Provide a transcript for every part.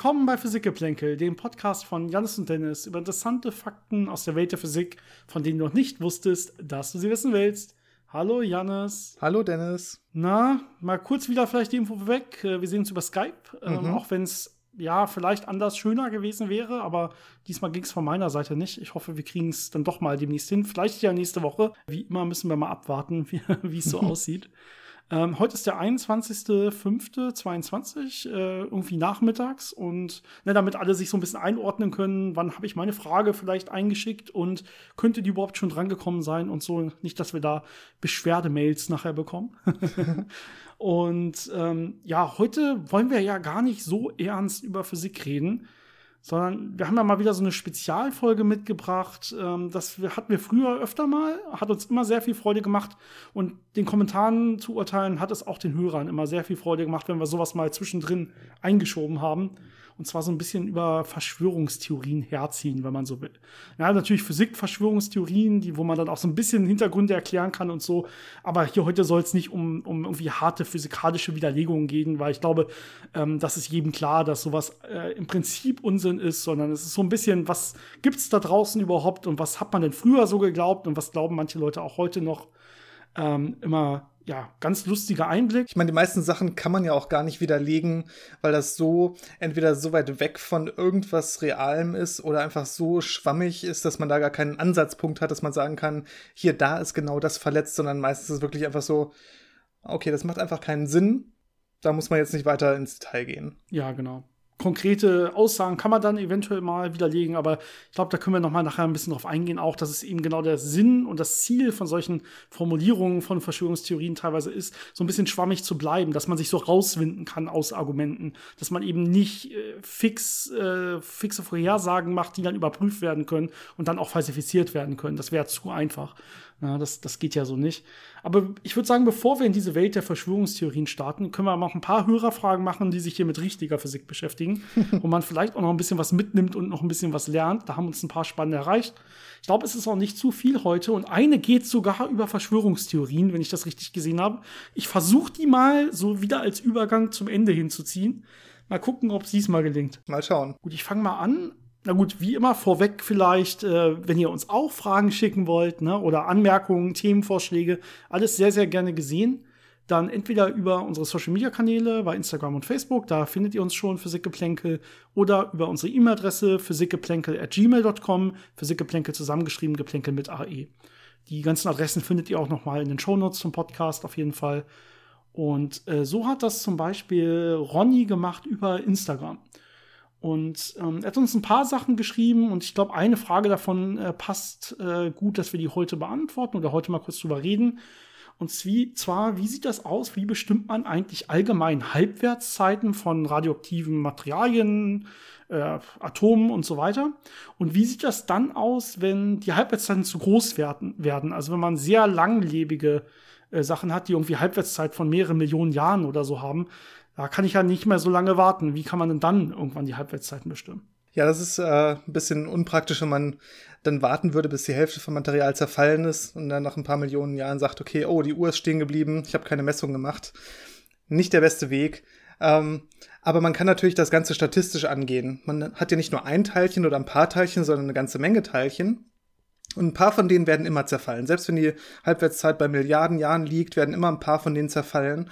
Willkommen bei Physikgeplänkel, dem Podcast von Janis und Dennis über interessante Fakten aus der Welt der Physik, von denen du noch nicht wusstest, dass du sie wissen willst. Hallo Janis. Hallo Dennis. Na, mal kurz wieder vielleicht die Info weg. Äh, wir sehen uns über Skype, ähm, mhm. auch wenn es ja vielleicht anders schöner gewesen wäre, aber diesmal ging es von meiner Seite nicht. Ich hoffe, wir kriegen es dann doch mal demnächst hin. Vielleicht ja nächste Woche. Wie immer müssen wir mal abwarten, wie es so aussieht. Ähm, heute ist der 21.05.22, äh, irgendwie nachmittags. Und ne, damit alle sich so ein bisschen einordnen können, wann habe ich meine Frage vielleicht eingeschickt und könnte die überhaupt schon drangekommen sein und so. Nicht, dass wir da Beschwerdemails nachher bekommen. und ähm, ja, heute wollen wir ja gar nicht so ernst über Physik reden sondern wir haben ja mal wieder so eine Spezialfolge mitgebracht. Ähm, das hatten wir früher öfter mal, hat uns immer sehr viel Freude gemacht und den Kommentaren zu urteilen hat es auch den Hörern immer sehr viel Freude gemacht, wenn wir sowas mal zwischendrin eingeschoben haben. Und zwar so ein bisschen über Verschwörungstheorien herziehen, wenn man so will. Ja, natürlich Physik-Verschwörungstheorien, die, wo man dann auch so ein bisschen Hintergründe erklären kann und so. Aber hier heute soll es nicht um, um irgendwie harte physikalische Widerlegungen gehen, weil ich glaube, ähm, das ist jedem klar, dass sowas äh, im Prinzip Unsinn ist, sondern es ist so ein bisschen, was gibt es da draußen überhaupt und was hat man denn früher so geglaubt und was glauben manche Leute auch heute noch ähm, immer ja, ganz lustiger Einblick. Ich meine, die meisten Sachen kann man ja auch gar nicht widerlegen, weil das so entweder so weit weg von irgendwas Realem ist oder einfach so schwammig ist, dass man da gar keinen Ansatzpunkt hat, dass man sagen kann, hier, da ist genau das verletzt, sondern meistens ist es wirklich einfach so, okay, das macht einfach keinen Sinn. Da muss man jetzt nicht weiter ins Detail gehen. Ja, genau konkrete Aussagen kann man dann eventuell mal widerlegen, aber ich glaube, da können wir noch mal nachher ein bisschen drauf eingehen, auch, dass es eben genau der Sinn und das Ziel von solchen Formulierungen von Verschwörungstheorien teilweise ist, so ein bisschen schwammig zu bleiben, dass man sich so rauswinden kann aus Argumenten, dass man eben nicht äh, fix, äh, fixe Vorhersagen macht, die dann überprüft werden können und dann auch falsifiziert werden können. Das wäre zu einfach. Ja, das, das geht ja so nicht. Aber ich würde sagen, bevor wir in diese Welt der Verschwörungstheorien starten, können wir noch ein paar Hörerfragen machen, die sich hier mit richtiger Physik beschäftigen, wo man vielleicht auch noch ein bisschen was mitnimmt und noch ein bisschen was lernt. Da haben uns ein paar spannende erreicht. Ich glaube, es ist auch nicht zu viel heute und eine geht sogar über Verschwörungstheorien, wenn ich das richtig gesehen habe. Ich versuche die mal so wieder als Übergang zum Ende hinzuziehen. Mal gucken, ob es diesmal gelingt. Mal schauen. Gut, ich fange mal an na gut, wie immer vorweg vielleicht, äh, wenn ihr uns auch Fragen schicken wollt ne, oder Anmerkungen, Themenvorschläge, alles sehr, sehr gerne gesehen. Dann entweder über unsere Social Media Kanäle bei Instagram und Facebook, da findet ihr uns schon Physikgeplänkel, oder über unsere E-Mail-Adresse physikgeplänkel at gmail.com, Physikgeplänkel zusammengeschrieben, Geplänkel mit AE. Die ganzen Adressen findet ihr auch nochmal in den Shownotes zum Podcast auf jeden Fall. Und äh, so hat das zum Beispiel Ronny gemacht über Instagram. Und ähm, er hat uns ein paar Sachen geschrieben und ich glaube, eine Frage davon äh, passt äh, gut, dass wir die heute beantworten oder heute mal kurz drüber reden. Und zwar, wie sieht das aus? Wie bestimmt man eigentlich allgemein Halbwertszeiten von radioaktiven Materialien, äh, Atomen und so weiter? Und wie sieht das dann aus, wenn die Halbwertszeiten zu groß werden? werden? Also wenn man sehr langlebige äh, Sachen hat, die irgendwie Halbwertszeit von mehreren Millionen Jahren oder so haben, da kann ich ja nicht mehr so lange warten. Wie kann man denn dann irgendwann die Halbwertszeiten bestimmen? Ja, das ist äh, ein bisschen unpraktisch, wenn man dann warten würde, bis die Hälfte vom Material zerfallen ist und dann nach ein paar Millionen Jahren sagt, okay, oh, die Uhr ist stehen geblieben, ich habe keine Messung gemacht. Nicht der beste Weg. Ähm, aber man kann natürlich das Ganze statistisch angehen. Man hat ja nicht nur ein Teilchen oder ein paar Teilchen, sondern eine ganze Menge Teilchen. Und ein paar von denen werden immer zerfallen. Selbst wenn die Halbwertszeit bei Milliarden Jahren liegt, werden immer ein paar von denen zerfallen.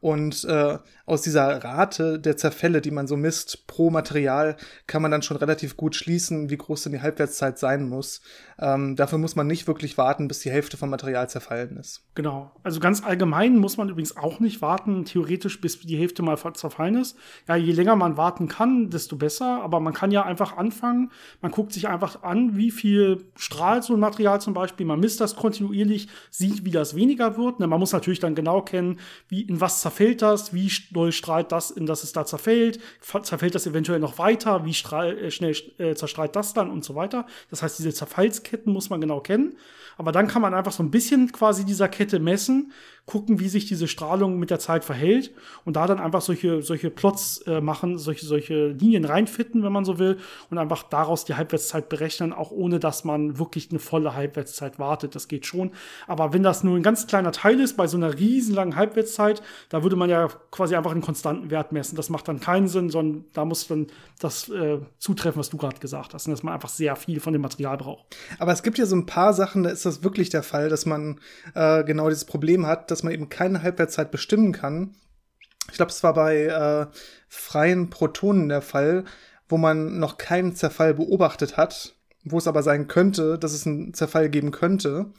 Und äh, aus dieser Rate der Zerfälle, die man so misst pro Material, kann man dann schon relativ gut schließen, wie groß denn die Halbwertszeit sein muss. Ähm, dafür muss man nicht wirklich warten, bis die Hälfte vom Material zerfallen ist. Genau. Also ganz allgemein muss man übrigens auch nicht warten, theoretisch, bis die Hälfte mal zerfallen ist. Ja, je länger man warten kann, desto besser. Aber man kann ja einfach anfangen. Man guckt sich einfach an, wie viel strahlt so ein Material zum Beispiel. Man misst das kontinuierlich, sieht, wie das weniger wird. Man muss natürlich dann genau kennen, wie, in was zerfällt das, wie doll strahlt das, in das es da zerfällt, zerfällt das eventuell noch weiter, wie strahl, äh, schnell äh, zerstrahlt das dann und so weiter. Das heißt, diese Zerfallsketten muss man genau kennen. Aber dann kann man einfach so ein bisschen quasi dieser Kette messen, gucken, wie sich diese Strahlung mit der Zeit verhält und da dann einfach solche, solche Plots äh, machen, solche, solche Linien reinfitten, wenn man so will, und einfach daraus die Halbwertszeit berechnen, auch ohne dass man wirklich eine volle Halbwertszeit wartet. Das geht schon. Aber wenn das nur ein ganz kleiner Teil ist, bei so einer riesenlangen Halbwertszeit, da würde man ja quasi einfach einen konstanten Wert messen. Das macht dann keinen Sinn, sondern da muss dann das äh, zutreffen, was du gerade gesagt hast, und dass man einfach sehr viel von dem Material braucht. Aber es gibt ja so ein paar Sachen, da ist das wirklich der Fall, dass man äh, genau dieses Problem hat, dass man eben keine Halbwertszeit bestimmen kann. Ich glaube, es war bei äh, freien Protonen der Fall, wo man noch keinen Zerfall beobachtet hat, wo es aber sein könnte, dass es einen Zerfall geben könnte.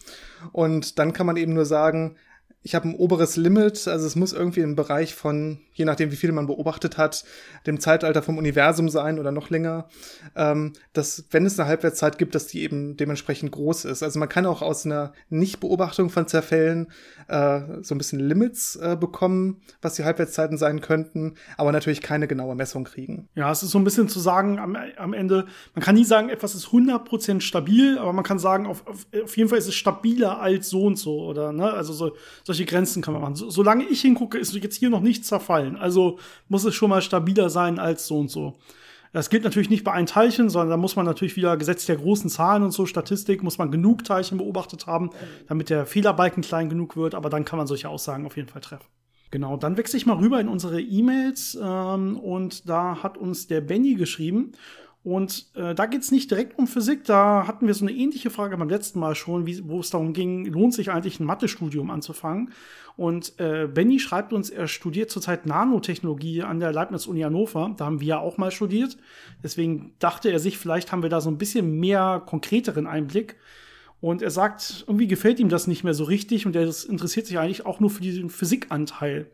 Und dann kann man eben nur sagen, ich habe ein oberes Limit, also es muss irgendwie im Bereich von, je nachdem wie viel man beobachtet hat, dem Zeitalter vom Universum sein oder noch länger, ähm, dass wenn es eine Halbwertszeit gibt, dass die eben dementsprechend groß ist. Also man kann auch aus einer Nichtbeobachtung von Zerfällen äh, so ein bisschen Limits äh, bekommen, was die Halbwertszeiten sein könnten, aber natürlich keine genaue Messung kriegen. Ja, es ist so ein bisschen zu sagen am, am Ende, man kann nie sagen, etwas ist 100% stabil, aber man kann sagen, auf, auf, auf jeden Fall ist es stabiler als so und so oder, ne, also so solche Grenzen kann man machen. So, solange ich hingucke, ist jetzt hier noch nichts zerfallen. Also muss es schon mal stabiler sein als so und so. Das gilt natürlich nicht bei allen Teilchen, sondern da muss man natürlich wieder Gesetz der großen Zahlen und so, Statistik, muss man genug Teilchen beobachtet haben, damit der Fehlerbalken klein genug wird, aber dann kann man solche Aussagen auf jeden Fall treffen. Genau, dann wechsle ich mal rüber in unsere E-Mails ähm, und da hat uns der Benny geschrieben und äh, da geht es nicht direkt um Physik, da hatten wir so eine ähnliche Frage beim letzten Mal schon, wie, wo es darum ging, lohnt sich eigentlich ein Mathestudium anzufangen? Und äh, Benny schreibt uns, er studiert zurzeit Nanotechnologie an der Leibniz-Uni Hannover. Da haben wir ja auch mal studiert. Deswegen dachte er sich, vielleicht haben wir da so ein bisschen mehr konkreteren Einblick. Und er sagt, irgendwie gefällt ihm das nicht mehr so richtig und er interessiert sich eigentlich auch nur für diesen Physikanteil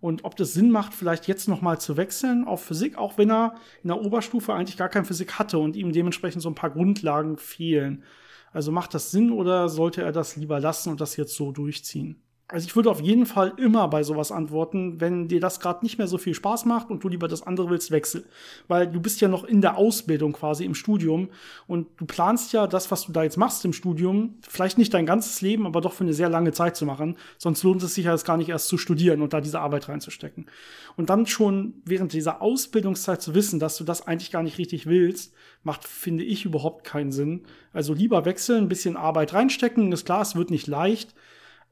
und ob das Sinn macht, vielleicht jetzt noch mal zu wechseln auf Physik, auch wenn er in der Oberstufe eigentlich gar kein Physik hatte und ihm dementsprechend so ein paar Grundlagen fehlen. Also macht das Sinn oder sollte er das lieber lassen und das jetzt so durchziehen? Also ich würde auf jeden Fall immer bei sowas antworten, wenn dir das gerade nicht mehr so viel Spaß macht und du lieber das andere willst, wechsel. Weil du bist ja noch in der Ausbildung quasi im Studium und du planst ja das, was du da jetzt machst im Studium, vielleicht nicht dein ganzes Leben, aber doch für eine sehr lange Zeit zu machen. Sonst lohnt es sich ja jetzt gar nicht erst zu studieren und da diese Arbeit reinzustecken. Und dann schon während dieser Ausbildungszeit zu wissen, dass du das eigentlich gar nicht richtig willst, macht, finde ich, überhaupt keinen Sinn. Also lieber wechseln, ein bisschen Arbeit reinstecken. Ist klar, es wird nicht leicht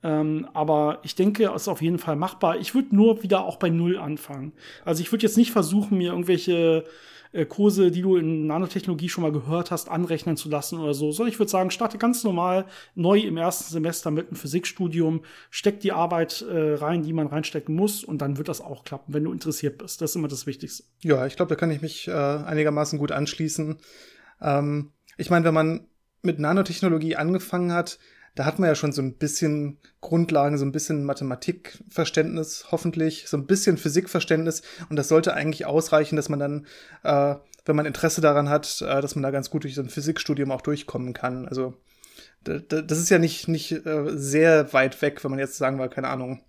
ähm, aber ich denke, es ist auf jeden Fall machbar. Ich würde nur wieder auch bei Null anfangen. Also ich würde jetzt nicht versuchen, mir irgendwelche äh, Kurse, die du in Nanotechnologie schon mal gehört hast, anrechnen zu lassen oder so, sondern ich würde sagen, starte ganz normal neu im ersten Semester mit einem Physikstudium, steck die Arbeit äh, rein, die man reinstecken muss und dann wird das auch klappen, wenn du interessiert bist. Das ist immer das Wichtigste. Ja, ich glaube, da kann ich mich äh, einigermaßen gut anschließen. Ähm, ich meine, wenn man mit Nanotechnologie angefangen hat, da hat man ja schon so ein bisschen Grundlagen, so ein bisschen Mathematikverständnis, hoffentlich, so ein bisschen Physikverständnis. Und das sollte eigentlich ausreichen, dass man dann, äh, wenn man Interesse daran hat, äh, dass man da ganz gut durch so ein Physikstudium auch durchkommen kann. Also das ist ja nicht, nicht äh, sehr weit weg, wenn man jetzt sagen wir, keine Ahnung,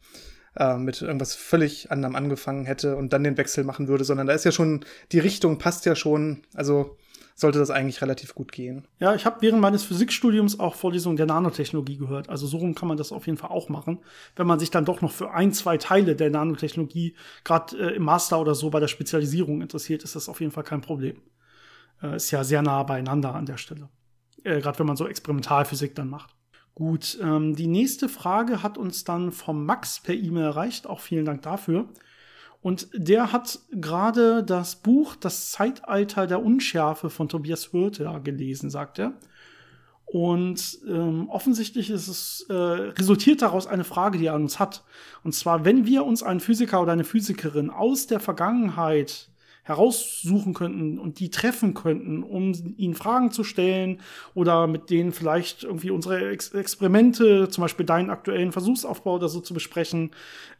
äh, mit irgendwas völlig anderem angefangen hätte und dann den Wechsel machen würde, sondern da ist ja schon, die Richtung passt ja schon. Also sollte das eigentlich relativ gut gehen. Ja, ich habe während meines Physikstudiums auch Vorlesungen der Nanotechnologie gehört. Also so rum kann man das auf jeden Fall auch machen, wenn man sich dann doch noch für ein, zwei Teile der Nanotechnologie, gerade äh, im Master oder so bei der Spezialisierung interessiert, ist das auf jeden Fall kein Problem. Äh, ist ja sehr nah beieinander an der Stelle. Äh, gerade wenn man so Experimentalphysik dann macht. Gut, ähm, die nächste Frage hat uns dann vom Max per E-Mail erreicht. Auch vielen Dank dafür. Und der hat gerade das Buch Das Zeitalter der Unschärfe von Tobias Hürte gelesen, sagt er. Und ähm, offensichtlich ist es, äh, resultiert daraus eine Frage, die er an uns hat. Und zwar, wenn wir uns einen Physiker oder eine Physikerin aus der Vergangenheit heraussuchen könnten und die treffen könnten, um ihnen Fragen zu stellen oder mit denen vielleicht irgendwie unsere Ex Experimente, zum Beispiel deinen aktuellen Versuchsaufbau oder so zu besprechen,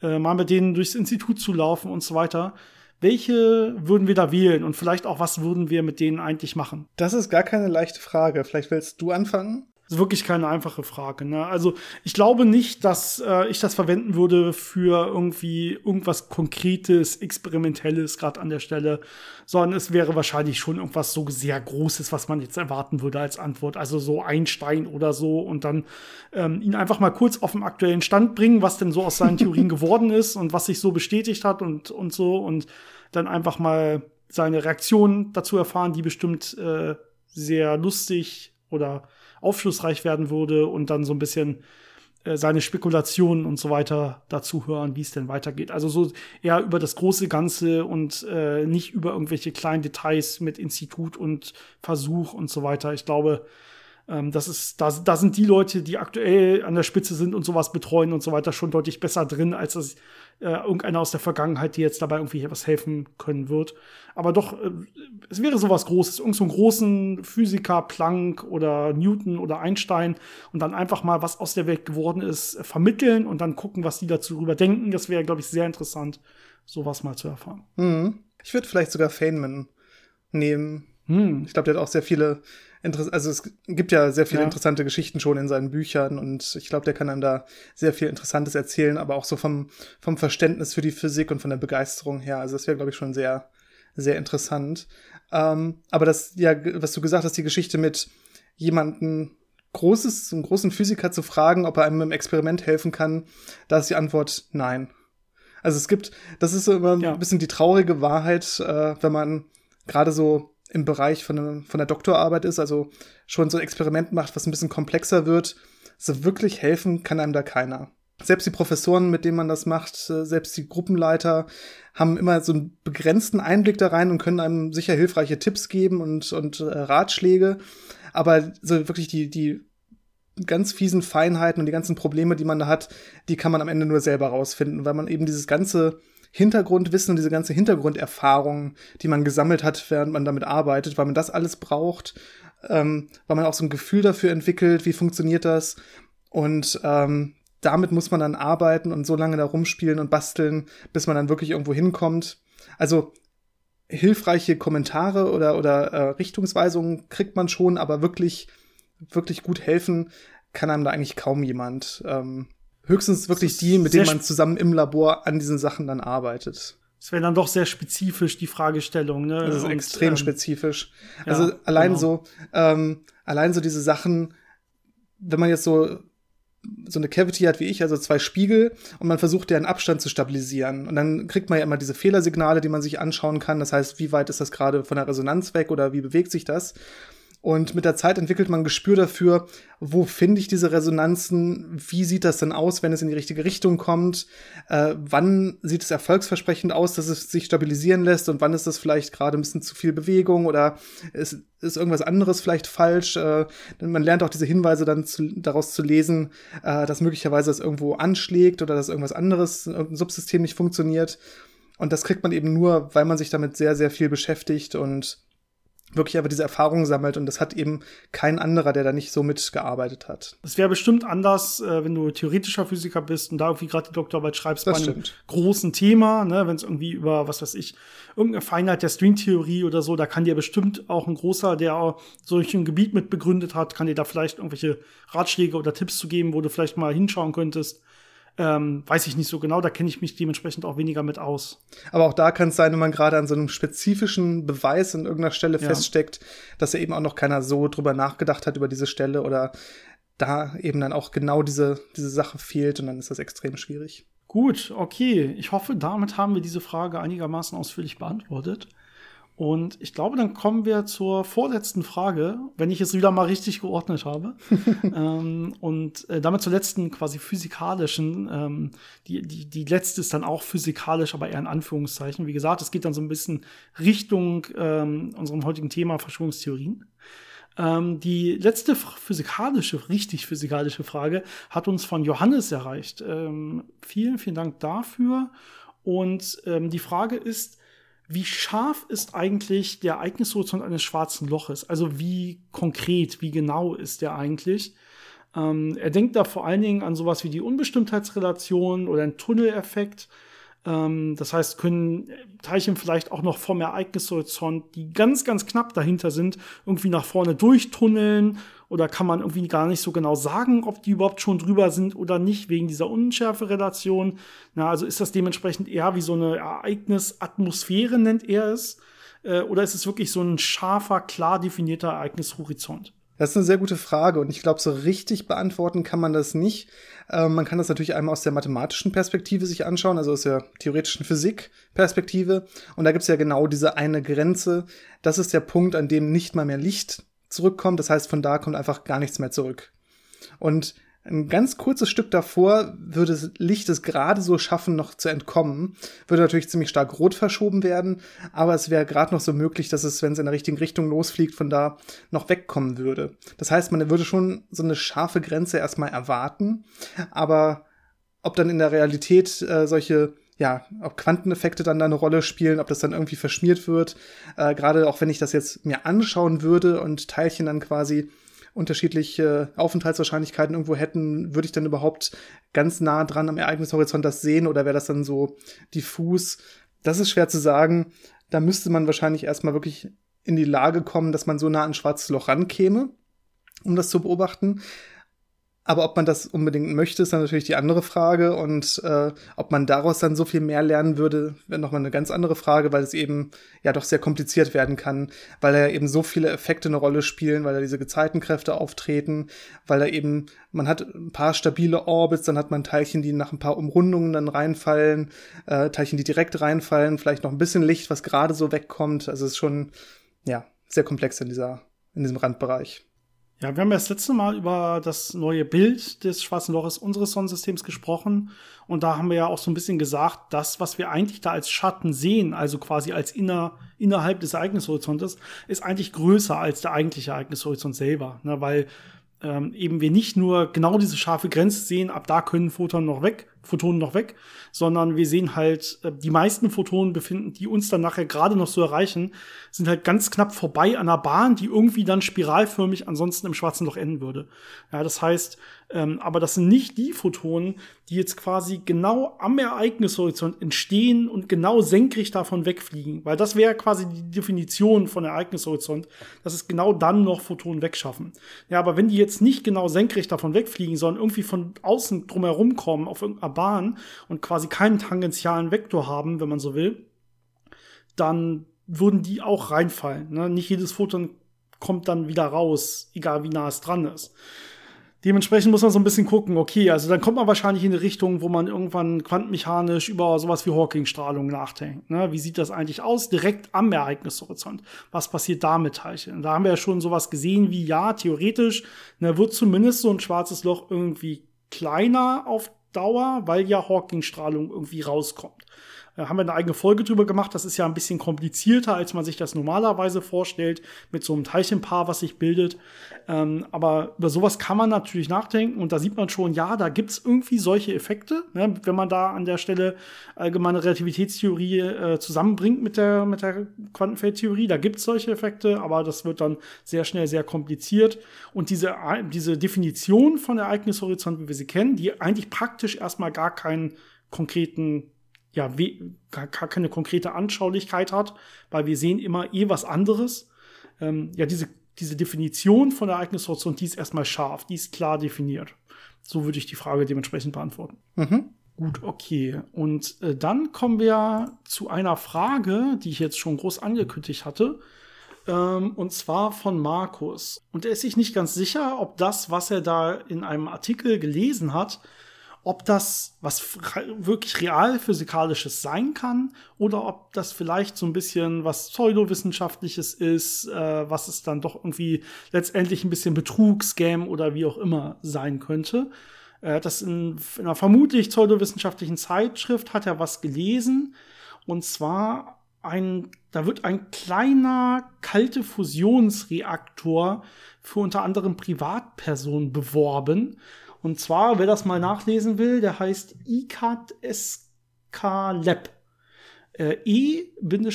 äh, mal mit denen durchs Institut zu laufen und so weiter. Welche würden wir da wählen und vielleicht auch, was würden wir mit denen eigentlich machen? Das ist gar keine leichte Frage. Vielleicht willst du anfangen? Ist wirklich keine einfache Frage. Ne? Also ich glaube nicht, dass äh, ich das verwenden würde für irgendwie irgendwas Konkretes, Experimentelles gerade an der Stelle, sondern es wäre wahrscheinlich schon irgendwas so sehr Großes, was man jetzt erwarten würde als Antwort. Also so Einstein oder so und dann ähm, ihn einfach mal kurz auf den aktuellen Stand bringen, was denn so aus seinen Theorien geworden ist und was sich so bestätigt hat und, und so und dann einfach mal seine Reaktion dazu erfahren, die bestimmt äh, sehr lustig oder aufschlussreich werden würde und dann so ein bisschen äh, seine Spekulationen und so weiter dazu hören, wie es denn weitergeht. Also so eher über das große Ganze und äh, nicht über irgendwelche kleinen Details mit Institut und Versuch und so weiter. Ich glaube, ähm, das ist, da, da sind die Leute, die aktuell an der Spitze sind und sowas betreuen und so weiter, schon deutlich besser drin, als das äh, irgendeiner aus der Vergangenheit, die jetzt dabei irgendwie etwas helfen können wird. Aber doch, äh, es wäre sowas Großes, irgend so einen großen Physiker, Planck oder Newton oder Einstein und dann einfach mal, was aus der Welt geworden ist, äh, vermitteln und dann gucken, was die dazu drüber denken. Das wäre, glaube ich, sehr interessant, sowas mal zu erfahren. Mhm. Ich würde vielleicht sogar Feynman nehmen. Hm. Ich glaube, der hat auch sehr viele also es gibt ja sehr viele ja. interessante Geschichten schon in seinen Büchern und ich glaube, der kann einem da sehr viel Interessantes erzählen, aber auch so vom, vom Verständnis für die Physik und von der Begeisterung her. Also das wäre, glaube ich, schon sehr, sehr interessant. Ähm, aber das, ja, was du gesagt hast, die Geschichte mit jemanden großes, einen großen Physiker zu fragen, ob er einem im Experiment helfen kann, da ist die Antwort nein. Also es gibt, das ist so immer ja. ein bisschen die traurige Wahrheit, äh, wenn man gerade so im Bereich von, der, von der Doktorarbeit ist, also schon so ein Experiment macht, was ein bisschen komplexer wird, so wirklich helfen kann einem da keiner. Selbst die Professoren, mit denen man das macht, äh, selbst die Gruppenleiter haben immer so einen begrenzten Einblick da rein und können einem sicher hilfreiche Tipps geben und, und äh, Ratschläge. Aber so wirklich die, die ganz fiesen Feinheiten und die ganzen Probleme, die man da hat, die kann man am Ende nur selber rausfinden, weil man eben dieses ganze Hintergrundwissen und diese ganze Hintergrunderfahrung, die man gesammelt hat, während man damit arbeitet, weil man das alles braucht, ähm, weil man auch so ein Gefühl dafür entwickelt, wie funktioniert das. Und ähm, damit muss man dann arbeiten und so lange da rumspielen und basteln, bis man dann wirklich irgendwo hinkommt. Also hilfreiche Kommentare oder, oder äh, Richtungsweisungen kriegt man schon, aber wirklich, wirklich gut helfen kann einem da eigentlich kaum jemand. Ähm, höchstens wirklich die, mit denen man zusammen im Labor an diesen Sachen dann arbeitet. Es wäre dann doch sehr spezifisch, die Fragestellung. Ne? Das ist Und, extrem ähm, spezifisch. Also ja, allein genau. so, ähm, allein so diese Sachen, wenn man jetzt so so eine Cavity hat wie ich, also zwei Spiegel, und man versucht deren Abstand zu stabilisieren. Und dann kriegt man ja immer diese Fehlersignale, die man sich anschauen kann. Das heißt, wie weit ist das gerade von der Resonanz weg oder wie bewegt sich das? Und mit der Zeit entwickelt man ein Gespür dafür, wo finde ich diese Resonanzen, wie sieht das denn aus, wenn es in die richtige Richtung kommt, äh, wann sieht es erfolgsversprechend aus, dass es sich stabilisieren lässt und wann ist das vielleicht gerade ein bisschen zu viel Bewegung oder ist, ist irgendwas anderes vielleicht falsch. Äh, man lernt auch diese Hinweise dann zu, daraus zu lesen, äh, dass möglicherweise es irgendwo anschlägt oder dass irgendwas anderes, irgendein Subsystem nicht funktioniert. Und das kriegt man eben nur, weil man sich damit sehr, sehr viel beschäftigt und wirklich aber diese Erfahrung sammelt und das hat eben kein anderer, der da nicht so mitgearbeitet hat. Es wäre bestimmt anders, äh, wenn du theoretischer Physiker bist und da irgendwie gerade die Doktorarbeit schreibst das bei einem stimmt. großen Thema, ne, wenn es irgendwie über, was weiß ich, irgendeine Feinheit der Stringtheorie oder so, da kann dir bestimmt auch ein großer, der solch ein Gebiet mit begründet hat, kann dir da vielleicht irgendwelche Ratschläge oder Tipps zu geben, wo du vielleicht mal hinschauen könntest. Ähm, weiß ich nicht so genau, da kenne ich mich dementsprechend auch weniger mit aus. Aber auch da kann es sein, wenn man gerade an so einem spezifischen Beweis an irgendeiner Stelle ja. feststeckt, dass ja eben auch noch keiner so drüber nachgedacht hat über diese Stelle oder da eben dann auch genau diese, diese Sache fehlt und dann ist das extrem schwierig. Gut, okay. Ich hoffe, damit haben wir diese Frage einigermaßen ausführlich beantwortet. Und ich glaube, dann kommen wir zur vorletzten Frage, wenn ich es wieder mal richtig geordnet habe. ähm, und äh, damit zur letzten quasi physikalischen. Ähm, die, die, die letzte ist dann auch physikalisch, aber eher in Anführungszeichen. Wie gesagt, es geht dann so ein bisschen Richtung ähm, unserem heutigen Thema Verschwörungstheorien. Ähm, die letzte physikalische, richtig physikalische Frage hat uns von Johannes erreicht. Ähm, vielen, vielen Dank dafür. Und ähm, die Frage ist, wie scharf ist eigentlich der Ereignishorizont eines schwarzen Loches? Also wie konkret, wie genau ist der eigentlich? Ähm, er denkt da vor allen Dingen an sowas wie die Unbestimmtheitsrelation oder einen Tunneleffekt. Ähm, das heißt, können Teilchen vielleicht auch noch vom Ereignishorizont, die ganz, ganz knapp dahinter sind, irgendwie nach vorne durchtunneln oder kann man irgendwie gar nicht so genau sagen, ob die überhaupt schon drüber sind oder nicht, wegen dieser Unschärferelation. Na, also ist das dementsprechend eher wie so eine Ereignisatmosphäre, nennt er es, äh, oder ist es wirklich so ein scharfer, klar definierter Ereignishorizont? Das ist eine sehr gute Frage und ich glaube, so richtig beantworten kann man das nicht. Ähm, man kann das natürlich einmal aus der mathematischen Perspektive sich anschauen, also aus der theoretischen Physik-Perspektive. Und da gibt es ja genau diese eine Grenze. Das ist der Punkt, an dem nicht mal mehr Licht zurückkommt. Das heißt, von da kommt einfach gar nichts mehr zurück. Und ein ganz kurzes Stück davor würde Licht es gerade so schaffen, noch zu entkommen. Würde natürlich ziemlich stark rot verschoben werden, aber es wäre gerade noch so möglich, dass es, wenn es in der richtigen Richtung losfliegt, von da noch wegkommen würde. Das heißt, man würde schon so eine scharfe Grenze erstmal erwarten, aber ob dann in der Realität äh, solche ja, ob Quanteneffekte dann da eine Rolle spielen, ob das dann irgendwie verschmiert wird. Äh, Gerade auch wenn ich das jetzt mir anschauen würde und Teilchen dann quasi unterschiedliche Aufenthaltswahrscheinlichkeiten irgendwo hätten, würde ich dann überhaupt ganz nah dran am Ereignishorizont das sehen oder wäre das dann so diffus? Das ist schwer zu sagen. Da müsste man wahrscheinlich erstmal wirklich in die Lage kommen, dass man so nah an ein schwarzes Loch rankäme, um das zu beobachten. Aber ob man das unbedingt möchte, ist dann natürlich die andere Frage. Und äh, ob man daraus dann so viel mehr lernen würde, wäre nochmal eine ganz andere Frage, weil es eben ja doch sehr kompliziert werden kann, weil da eben so viele Effekte eine Rolle spielen, weil da diese Gezeitenkräfte auftreten, weil da eben, man hat ein paar stabile Orbits, dann hat man Teilchen, die nach ein paar Umrundungen dann reinfallen, äh, Teilchen, die direkt reinfallen, vielleicht noch ein bisschen Licht, was gerade so wegkommt. Also es ist schon, ja, sehr komplex in dieser, in diesem Randbereich. Ja, wir haben ja das letzte Mal über das neue Bild des Schwarzen Loches unseres Sonnensystems gesprochen. Und da haben wir ja auch so ein bisschen gesagt, das, was wir eigentlich da als Schatten sehen, also quasi als inner, innerhalb des Ereignishorizontes, ist eigentlich größer als der eigentliche Ereignishorizont selber. Ne? Weil ähm, eben wir nicht nur genau diese scharfe Grenze sehen, ab da können Photonen noch weg, Photonen noch weg, sondern wir sehen halt, äh, die meisten Photonen befinden, die uns dann nachher gerade noch so erreichen, sind halt ganz knapp vorbei an der Bahn, die irgendwie dann spiralförmig ansonsten im schwarzen Loch enden würde. Ja, das heißt, ähm, aber das sind nicht die Photonen, die jetzt quasi genau am Ereignishorizont entstehen und genau senkrecht davon wegfliegen, weil das wäre quasi die Definition von Ereignishorizont, dass es genau dann noch Photonen wegschaffen. Ja, aber wenn die jetzt nicht genau senkrecht davon wegfliegen, sondern irgendwie von außen drumherum kommen auf irgendeiner Bahn und quasi keinen tangentialen Vektor haben, wenn man so will, dann würden die auch reinfallen. Ne? Nicht jedes Photon kommt dann wieder raus, egal wie nah es dran ist. Dementsprechend muss man so ein bisschen gucken, okay, also dann kommt man wahrscheinlich in eine Richtung, wo man irgendwann quantenmechanisch über sowas wie Hawking-Strahlung nachdenkt. Ne? Wie sieht das eigentlich aus? Direkt am Ereignishorizont. Was passiert da mit Teilchen? Da haben wir ja schon sowas gesehen wie, ja, theoretisch ne, wird zumindest so ein schwarzes Loch irgendwie kleiner auf Dauer, weil ja Hawking-Strahlung irgendwie rauskommt. Da haben wir eine eigene Folge drüber gemacht. Das ist ja ein bisschen komplizierter, als man sich das normalerweise vorstellt, mit so einem Teilchenpaar, was sich bildet. Ähm, aber über sowas kann man natürlich nachdenken und da sieht man schon, ja, da gibt's irgendwie solche Effekte, ne, wenn man da an der Stelle allgemeine Relativitätstheorie äh, zusammenbringt mit der, mit der Quantenfeldtheorie. Da gibt's solche Effekte, aber das wird dann sehr schnell sehr kompliziert. Und diese, diese Definition von Ereignishorizont, wie wir sie kennen, die eigentlich praktisch erstmal gar keinen konkreten ja, gar, gar keine konkrete Anschaulichkeit hat, weil wir sehen immer eh was anderes. Ähm, ja, diese, diese Definition von Ereignishorizont, die ist erstmal scharf, die ist klar definiert. So würde ich die Frage dementsprechend beantworten. Mhm. Gut, okay. Und äh, dann kommen wir zu einer Frage, die ich jetzt schon groß angekündigt hatte. Ähm, und zwar von Markus. Und er ist sich nicht ganz sicher, ob das, was er da in einem Artikel gelesen hat, ob das was wirklich real physikalisches sein kann oder ob das vielleicht so ein bisschen was pseudowissenschaftliches ist, äh, was es dann doch irgendwie letztendlich ein bisschen Betrug, Scam oder wie auch immer sein könnte. Äh, das in, in einer vermutlich pseudowissenschaftlichen Zeitschrift hat er was gelesen und zwar ein, da wird ein kleiner kalte Fusionsreaktor für unter anderem Privatpersonen beworben. Und zwar, wer das mal nachlesen will, der heißt ICAT SK Lab. Äh, E-C-A-T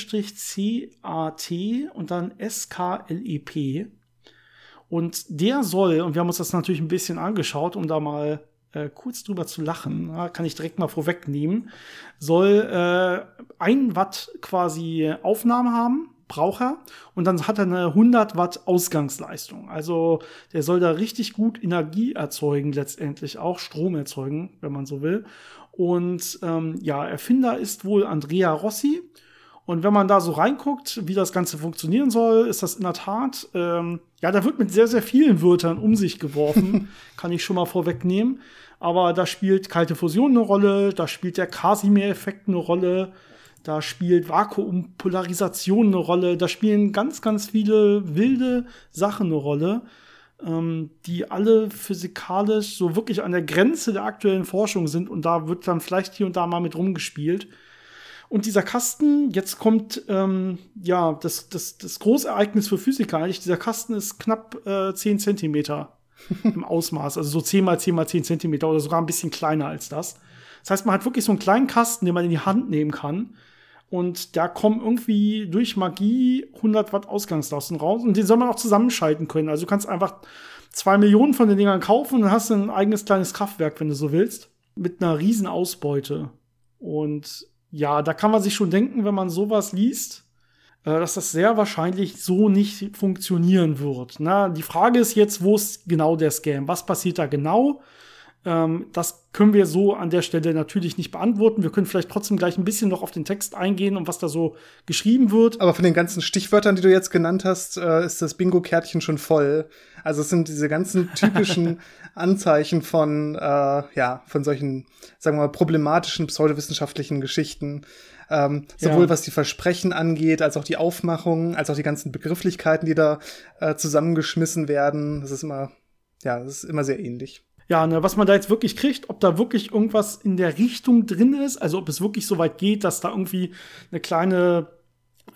und dann S-K-L-E-P. Und der soll, und wir haben uns das natürlich ein bisschen angeschaut, um da mal äh, kurz drüber zu lachen, ja, kann ich direkt mal vorwegnehmen, soll äh, ein Watt quasi Aufnahme haben, braucht er, und dann hat er eine 100 Watt Ausgangsleistung. Also der soll da richtig gut Energie erzeugen, letztendlich auch Strom erzeugen, wenn man so will. Und ähm, ja, Erfinder ist wohl Andrea Rossi. Und wenn man da so reinguckt, wie das Ganze funktionieren soll, ist das in der Tat, ähm, ja, da wird mit sehr, sehr vielen Wörtern um sich geworfen, kann ich schon mal vorwegnehmen. Aber da spielt kalte Fusion eine Rolle, da spielt der Casimir-Effekt eine Rolle, da spielt Vakuumpolarisation eine Rolle, da spielen ganz, ganz viele wilde Sachen eine Rolle, ähm, die alle physikalisch so wirklich an der Grenze der aktuellen Forschung sind und da wird dann vielleicht hier und da mal mit rumgespielt. Und dieser Kasten, jetzt kommt ähm, ja das, das, das Großereignis für Physiker eigentlich. Dieser Kasten ist knapp äh, 10 Zentimeter im Ausmaß, also so 10 mal 10 mal 10 Zentimeter oder sogar ein bisschen kleiner als das. Das heißt, man hat wirklich so einen kleinen Kasten, den man in die Hand nehmen kann. Und da kommen irgendwie durch Magie 100 Watt Ausgangsleistung raus. Und den soll man auch zusammenschalten können. Also du kannst einfach zwei Millionen von den Dingern kaufen und hast ein eigenes kleines Kraftwerk, wenn du so willst. Mit einer riesen Ausbeute. Und ja, da kann man sich schon denken, wenn man sowas liest, äh, dass das sehr wahrscheinlich so nicht funktionieren wird. Na, die Frage ist jetzt, wo ist genau der Scam? Was passiert da genau? Ähm, das können wir so an der Stelle natürlich nicht beantworten. Wir können vielleicht trotzdem gleich ein bisschen noch auf den Text eingehen und was da so geschrieben wird. Aber von den ganzen Stichwörtern, die du jetzt genannt hast, äh, ist das Bingo-Kärtchen schon voll. Also es sind diese ganzen typischen Anzeichen von, äh, ja, von solchen, sagen wir mal, problematischen pseudowissenschaftlichen Geschichten. Ähm, sowohl ja. was die Versprechen angeht, als auch die Aufmachung, als auch die ganzen Begrifflichkeiten, die da äh, zusammengeschmissen werden. Das ist immer, ja, das ist immer sehr ähnlich ja, ne, was man da jetzt wirklich kriegt, ob da wirklich irgendwas in der Richtung drin ist, also ob es wirklich so weit geht, dass da irgendwie eine kleine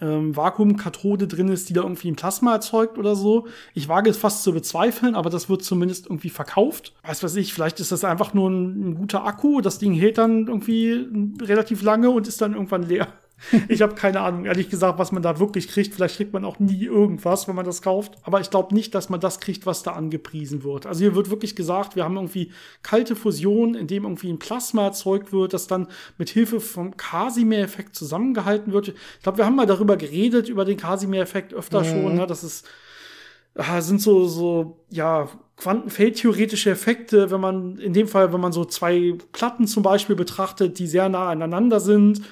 ähm, Vakuumkathode drin ist, die da irgendwie ein Plasma erzeugt oder so. Ich wage es fast zu bezweifeln, aber das wird zumindest irgendwie verkauft. Weiß was ich, vielleicht ist das einfach nur ein, ein guter Akku. Das Ding hält dann irgendwie relativ lange und ist dann irgendwann leer. Ich habe keine Ahnung, ehrlich gesagt, was man da wirklich kriegt. Vielleicht kriegt man auch nie irgendwas, wenn man das kauft. Aber ich glaube nicht, dass man das kriegt, was da angepriesen wird. Also hier wird wirklich gesagt, wir haben irgendwie kalte Fusion, in dem irgendwie ein Plasma erzeugt wird, das dann mit Hilfe vom Casimir-Effekt zusammengehalten wird. Ich glaube, wir haben mal darüber geredet, über den Casimir-Effekt öfter mhm. schon. Ne? Das ist ah, sind so, so, ja, quantenfeldtheoretische Effekte, wenn man, in dem Fall, wenn man so zwei Platten zum Beispiel betrachtet, die sehr nah aneinander sind,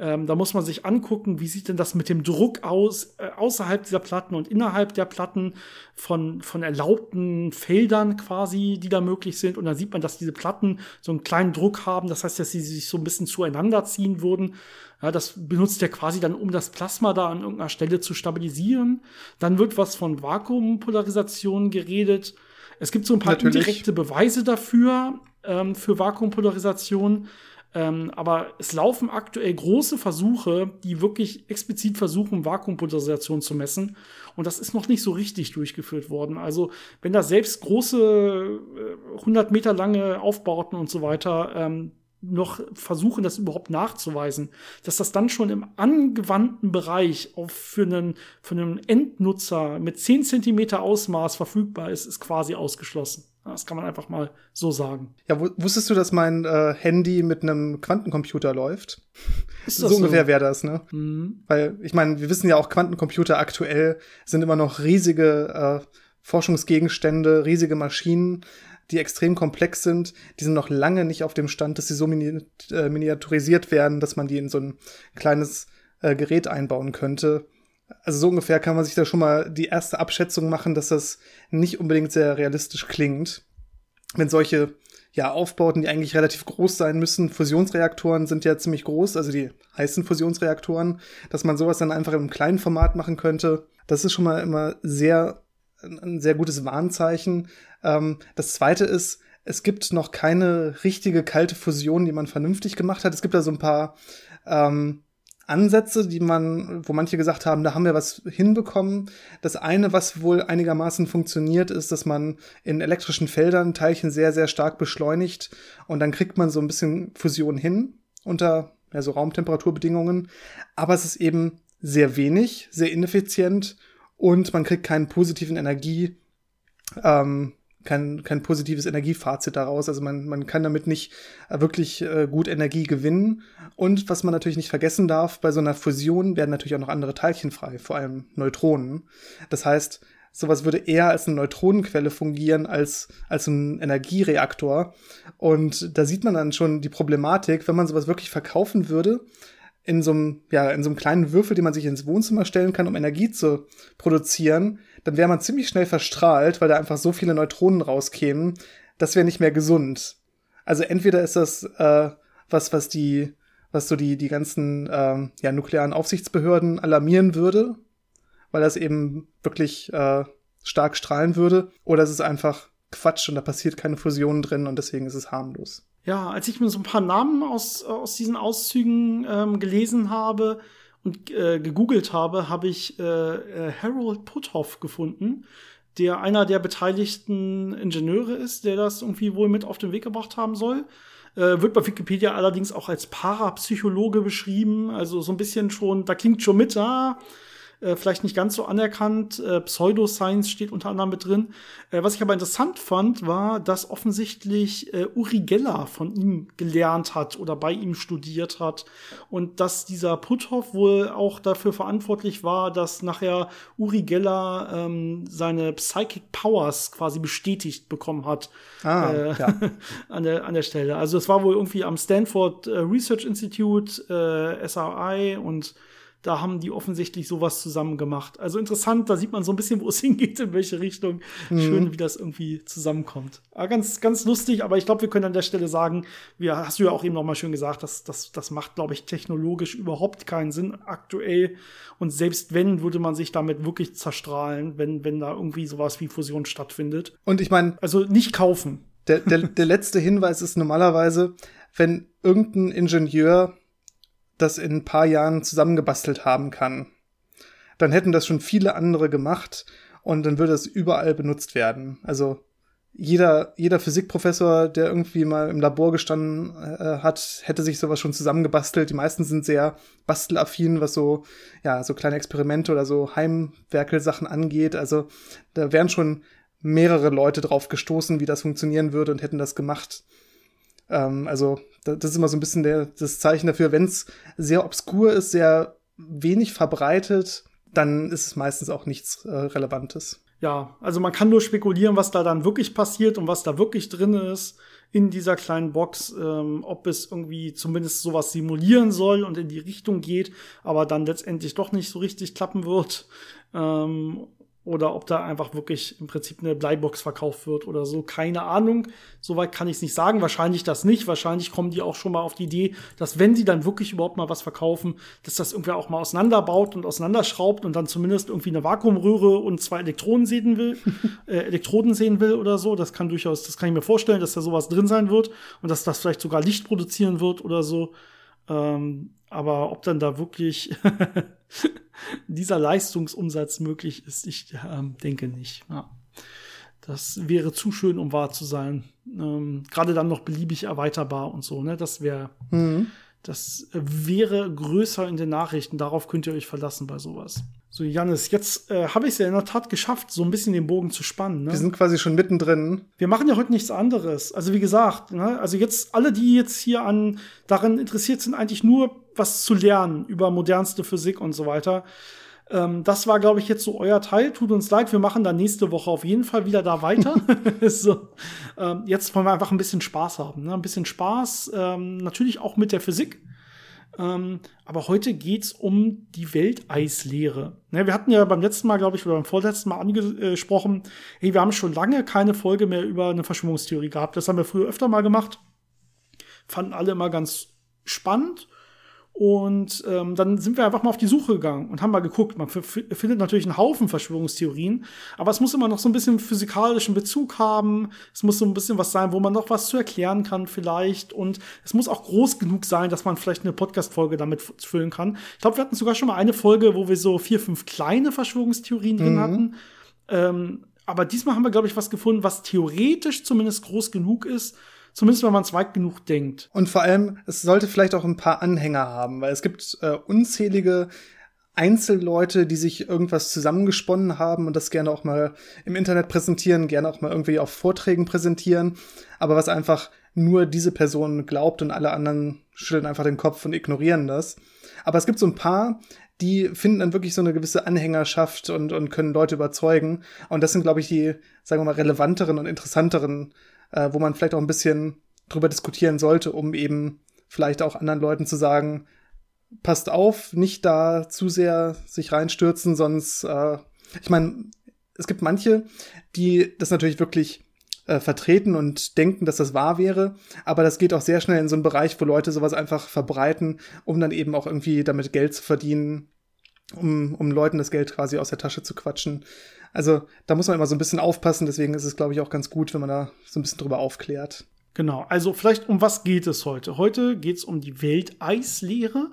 ähm, da muss man sich angucken, wie sieht denn das mit dem Druck aus, äh, außerhalb dieser Platten und innerhalb der Platten von, von erlaubten Feldern quasi, die da möglich sind. Und dann sieht man, dass diese Platten so einen kleinen Druck haben. Das heißt, dass sie sich so ein bisschen zueinander ziehen würden. Ja, das benutzt er quasi dann, um das Plasma da an irgendeiner Stelle zu stabilisieren. Dann wird was von Vakuumpolarisation geredet. Es gibt so ein paar Natürlich. indirekte Beweise dafür, ähm, für Vakuumpolarisation. Ähm, aber es laufen aktuell große Versuche, die wirklich explizit versuchen, Vakuumpolarisation zu messen. Und das ist noch nicht so richtig durchgeführt worden. Also, wenn da selbst große, äh, 100 Meter lange Aufbauten und so weiter ähm, noch versuchen, das überhaupt nachzuweisen, dass das dann schon im angewandten Bereich auf für einen, für einen Endnutzer mit 10 Zentimeter Ausmaß verfügbar ist, ist quasi ausgeschlossen. Das kann man einfach mal so sagen. Ja, wusstest du, dass mein äh, Handy mit einem Quantencomputer läuft? so, so ungefähr wäre das, ne? Mhm. Weil, ich meine, wir wissen ja auch, Quantencomputer aktuell sind immer noch riesige äh, Forschungsgegenstände, riesige Maschinen, die extrem komplex sind. Die sind noch lange nicht auf dem Stand, dass sie so mini äh, miniaturisiert werden, dass man die in so ein kleines äh, Gerät einbauen könnte also so ungefähr kann man sich da schon mal die erste Abschätzung machen, dass das nicht unbedingt sehr realistisch klingt. Wenn solche ja, Aufbauten, die eigentlich relativ groß sein müssen, Fusionsreaktoren sind ja ziemlich groß, also die heißen Fusionsreaktoren, dass man sowas dann einfach im kleinen Format machen könnte, das ist schon mal immer sehr, ein sehr gutes Warnzeichen. Ähm, das zweite ist, es gibt noch keine richtige kalte Fusion, die man vernünftig gemacht hat. Es gibt da so ein paar ähm, Ansätze, die man, wo manche gesagt haben, da haben wir was hinbekommen. Das eine, was wohl einigermaßen funktioniert, ist, dass man in elektrischen Feldern Teilchen sehr, sehr stark beschleunigt und dann kriegt man so ein bisschen Fusion hin unter ja, so Raumtemperaturbedingungen. Aber es ist eben sehr wenig, sehr ineffizient und man kriegt keinen positiven Energie, ähm, kein, kein positives Energiefazit daraus. Also man, man kann damit nicht äh, wirklich äh, gut Energie gewinnen. Und was man natürlich nicht vergessen darf, bei so einer Fusion werden natürlich auch noch andere Teilchen frei, vor allem Neutronen. Das heißt, sowas würde eher als eine Neutronenquelle fungieren als, als ein Energiereaktor. Und da sieht man dann schon die Problematik, wenn man sowas wirklich verkaufen würde, in so einem, ja, in so einem kleinen Würfel, den man sich ins Wohnzimmer stellen kann, um Energie zu produzieren, dann wäre man ziemlich schnell verstrahlt, weil da einfach so viele Neutronen rauskämen. Das wäre nicht mehr gesund. Also entweder ist das äh, was, was die, was so die, die ganzen ähm, ja, nuklearen Aufsichtsbehörden alarmieren würde, weil das eben wirklich äh, stark strahlen würde, oder es ist einfach Quatsch und da passiert keine Fusion drin und deswegen ist es harmlos. Ja, als ich mir so ein paar Namen aus, aus diesen Auszügen ähm, gelesen habe und äh, gegoogelt habe, habe ich äh, äh, Harold Puthoff gefunden, der einer der beteiligten Ingenieure ist, der das irgendwie wohl mit auf den Weg gebracht haben soll. Äh, wird bei Wikipedia allerdings auch als Parapsychologe beschrieben, also so ein bisschen schon, da klingt schon mit, ah, äh, vielleicht nicht ganz so anerkannt. Äh, Pseudoscience steht unter anderem mit drin. Äh, was ich aber interessant fand, war, dass offensichtlich äh, Uri Geller von ihm gelernt hat oder bei ihm studiert hat und dass dieser Puthoff wohl auch dafür verantwortlich war, dass nachher Uri Geller ähm, seine Psychic Powers quasi bestätigt bekommen hat ah, äh, ja. an, der, an der Stelle. Also es war wohl irgendwie am Stanford äh, Research Institute, äh, SRI und da haben die offensichtlich sowas zusammen gemacht. Also interessant, da sieht man so ein bisschen, wo es hingeht, in welche Richtung. Mhm. Schön, wie das irgendwie zusammenkommt. Aber ganz, ganz lustig, aber ich glaube, wir können an der Stelle sagen, wir hast du ja auch eben noch mal schön gesagt, dass das, das macht, glaube ich, technologisch überhaupt keinen Sinn aktuell. Und selbst wenn, würde man sich damit wirklich zerstrahlen, wenn, wenn da irgendwie sowas wie Fusion stattfindet. Und ich meine. Also nicht kaufen. Der, der, der letzte Hinweis ist normalerweise, wenn irgendein Ingenieur das in ein paar Jahren zusammengebastelt haben kann. Dann hätten das schon viele andere gemacht und dann würde es überall benutzt werden. Also jeder, jeder Physikprofessor, der irgendwie mal im Labor gestanden äh, hat, hätte sich sowas schon zusammengebastelt. Die meisten sind sehr bastelaffin, was so, ja, so kleine Experimente oder so Heimwerkelsachen angeht. Also da wären schon mehrere Leute drauf gestoßen, wie das funktionieren würde und hätten das gemacht. Ähm, also das ist immer so ein bisschen der, das Zeichen dafür, wenn es sehr obskur ist, sehr wenig verbreitet, dann ist es meistens auch nichts äh, Relevantes. Ja, also man kann nur spekulieren, was da dann wirklich passiert und was da wirklich drin ist in dieser kleinen Box, ähm, ob es irgendwie zumindest sowas simulieren soll und in die Richtung geht, aber dann letztendlich doch nicht so richtig klappen wird. Ähm, oder ob da einfach wirklich im Prinzip eine Bleibox verkauft wird oder so. Keine Ahnung. Soweit kann ich es nicht sagen. Wahrscheinlich das nicht. Wahrscheinlich kommen die auch schon mal auf die Idee, dass wenn sie dann wirklich überhaupt mal was verkaufen, dass das irgendwer auch mal auseinanderbaut und auseinanderschraubt und dann zumindest irgendwie eine Vakuumröhre und zwei Elektronen sehen will, äh, Elektroden sehen will oder so. Das kann durchaus, das kann ich mir vorstellen, dass da sowas drin sein wird und dass das vielleicht sogar Licht produzieren wird oder so. Ähm, aber ob dann da wirklich dieser Leistungsumsatz möglich ist, ich ähm, denke nicht. Ja. Das wäre zu schön, um wahr zu sein. Ähm, Gerade dann noch beliebig erweiterbar und so. Ne? Das wäre, mhm. das wäre größer in den Nachrichten. Darauf könnt ihr euch verlassen bei sowas. So, Janis, jetzt äh, habe ich es ja in der Tat geschafft, so ein bisschen den Bogen zu spannen. Ne? Wir sind quasi schon mittendrin. Wir machen ja heute nichts anderes. Also wie gesagt, ne? also jetzt alle, die jetzt hier an daran interessiert sind, eigentlich nur was zu lernen über modernste Physik und so weiter. Ähm, das war, glaube ich, jetzt so euer Teil. Tut uns leid, wir machen dann nächste Woche auf jeden Fall wieder da weiter. so, ähm, jetzt wollen wir einfach ein bisschen Spaß haben. Ne? Ein bisschen Spaß, ähm, natürlich auch mit der Physik. Ähm, aber heute geht's um die Welteislehre. Ne, wir hatten ja beim letzten Mal, glaube ich, oder beim vorletzten Mal angesprochen, hey, wir haben schon lange keine Folge mehr über eine Verschwörungstheorie gehabt. Das haben wir früher öfter mal gemacht. Fanden alle immer ganz spannend. Und ähm, dann sind wir einfach mal auf die Suche gegangen und haben mal geguckt. Man findet natürlich einen Haufen Verschwörungstheorien, aber es muss immer noch so ein bisschen physikalischen Bezug haben. Es muss so ein bisschen was sein, wo man noch was zu erklären kann vielleicht. Und es muss auch groß genug sein, dass man vielleicht eine Podcast-Folge damit füllen kann. Ich glaube, wir hatten sogar schon mal eine Folge, wo wir so vier, fünf kleine Verschwörungstheorien drin mhm. hatten. Ähm, aber diesmal haben wir, glaube ich, was gefunden, was theoretisch zumindest groß genug ist, Zumindest wenn man es weit genug denkt. Und vor allem, es sollte vielleicht auch ein paar Anhänger haben, weil es gibt äh, unzählige Einzelleute, die sich irgendwas zusammengesponnen haben und das gerne auch mal im Internet präsentieren, gerne auch mal irgendwie auf Vorträgen präsentieren, aber was einfach nur diese Person glaubt und alle anderen schütteln einfach den Kopf und ignorieren das. Aber es gibt so ein paar, die finden dann wirklich so eine gewisse Anhängerschaft und, und können Leute überzeugen. Und das sind, glaube ich, die, sagen wir mal, relevanteren und interessanteren, äh, wo man vielleicht auch ein bisschen drüber diskutieren sollte, um eben vielleicht auch anderen Leuten zu sagen, passt auf, nicht da zu sehr sich reinstürzen, sonst, äh, ich meine, es gibt manche, die das natürlich wirklich äh, vertreten und denken, dass das wahr wäre, aber das geht auch sehr schnell in so einen Bereich, wo Leute sowas einfach verbreiten, um dann eben auch irgendwie damit Geld zu verdienen, um, um Leuten das Geld quasi aus der Tasche zu quatschen. Also da muss man immer so ein bisschen aufpassen, deswegen ist es, glaube ich, auch ganz gut, wenn man da so ein bisschen drüber aufklärt. Genau, also vielleicht um was geht es heute? Heute geht es um die Welteislehre.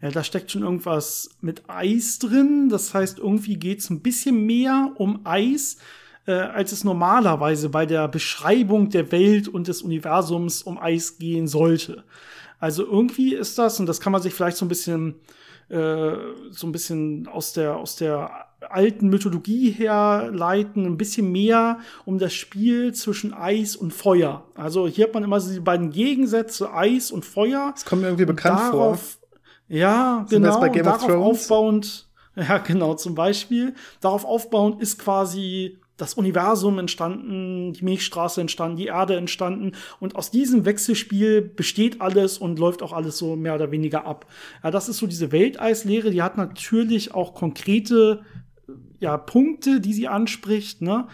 Ja, da steckt schon irgendwas mit Eis drin. Das heißt, irgendwie geht es ein bisschen mehr um Eis, äh, als es normalerweise bei der Beschreibung der Welt und des Universums um Eis gehen sollte. Also irgendwie ist das, und das kann man sich vielleicht so ein bisschen, äh, so ein bisschen aus der, aus der alten Mythologie herleiten, ein bisschen mehr um das Spiel zwischen Eis und Feuer. Also hier hat man immer so die beiden Gegensätze, Eis und Feuer. Das kommt mir irgendwie bekannt darauf, vor. Ja, Sind genau. bei Game darauf of Thrones? aufbauend, ja, genau, zum Beispiel. Darauf aufbauend ist quasi das Universum entstanden, die Milchstraße entstanden, die Erde entstanden und aus diesem Wechselspiel besteht alles und läuft auch alles so mehr oder weniger ab. Ja, das ist so diese Welteislehre, die hat natürlich auch konkrete ja, Punkte, die sie anspricht, ne?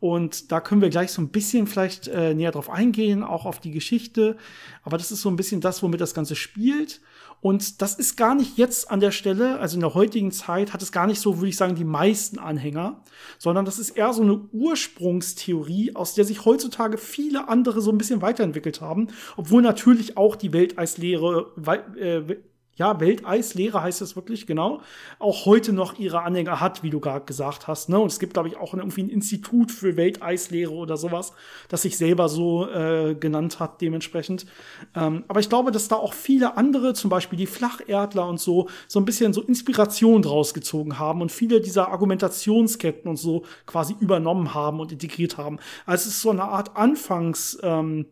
Und da können wir gleich so ein bisschen vielleicht äh, näher drauf eingehen, auch auf die Geschichte. Aber das ist so ein bisschen das, womit das Ganze spielt. Und das ist gar nicht jetzt an der Stelle, also in der heutigen Zeit hat es gar nicht so, würde ich sagen, die meisten Anhänger, sondern das ist eher so eine Ursprungstheorie, aus der sich heutzutage viele andere so ein bisschen weiterentwickelt haben, obwohl natürlich auch die Welteislehre äh, ja, Welteislehre heißt es wirklich, genau, auch heute noch ihre Anhänger hat, wie du gerade gesagt hast. Ne? Und es gibt, glaube ich, auch irgendwie ein Institut für Welteislehre oder sowas, das sich selber so äh, genannt hat, dementsprechend. Ähm, aber ich glaube, dass da auch viele andere, zum Beispiel die Flacherdler und so, so ein bisschen so Inspiration draus gezogen haben und viele dieser Argumentationsketten und so quasi übernommen haben und integriert haben. Also es ist so eine Art Anfangs- ähm,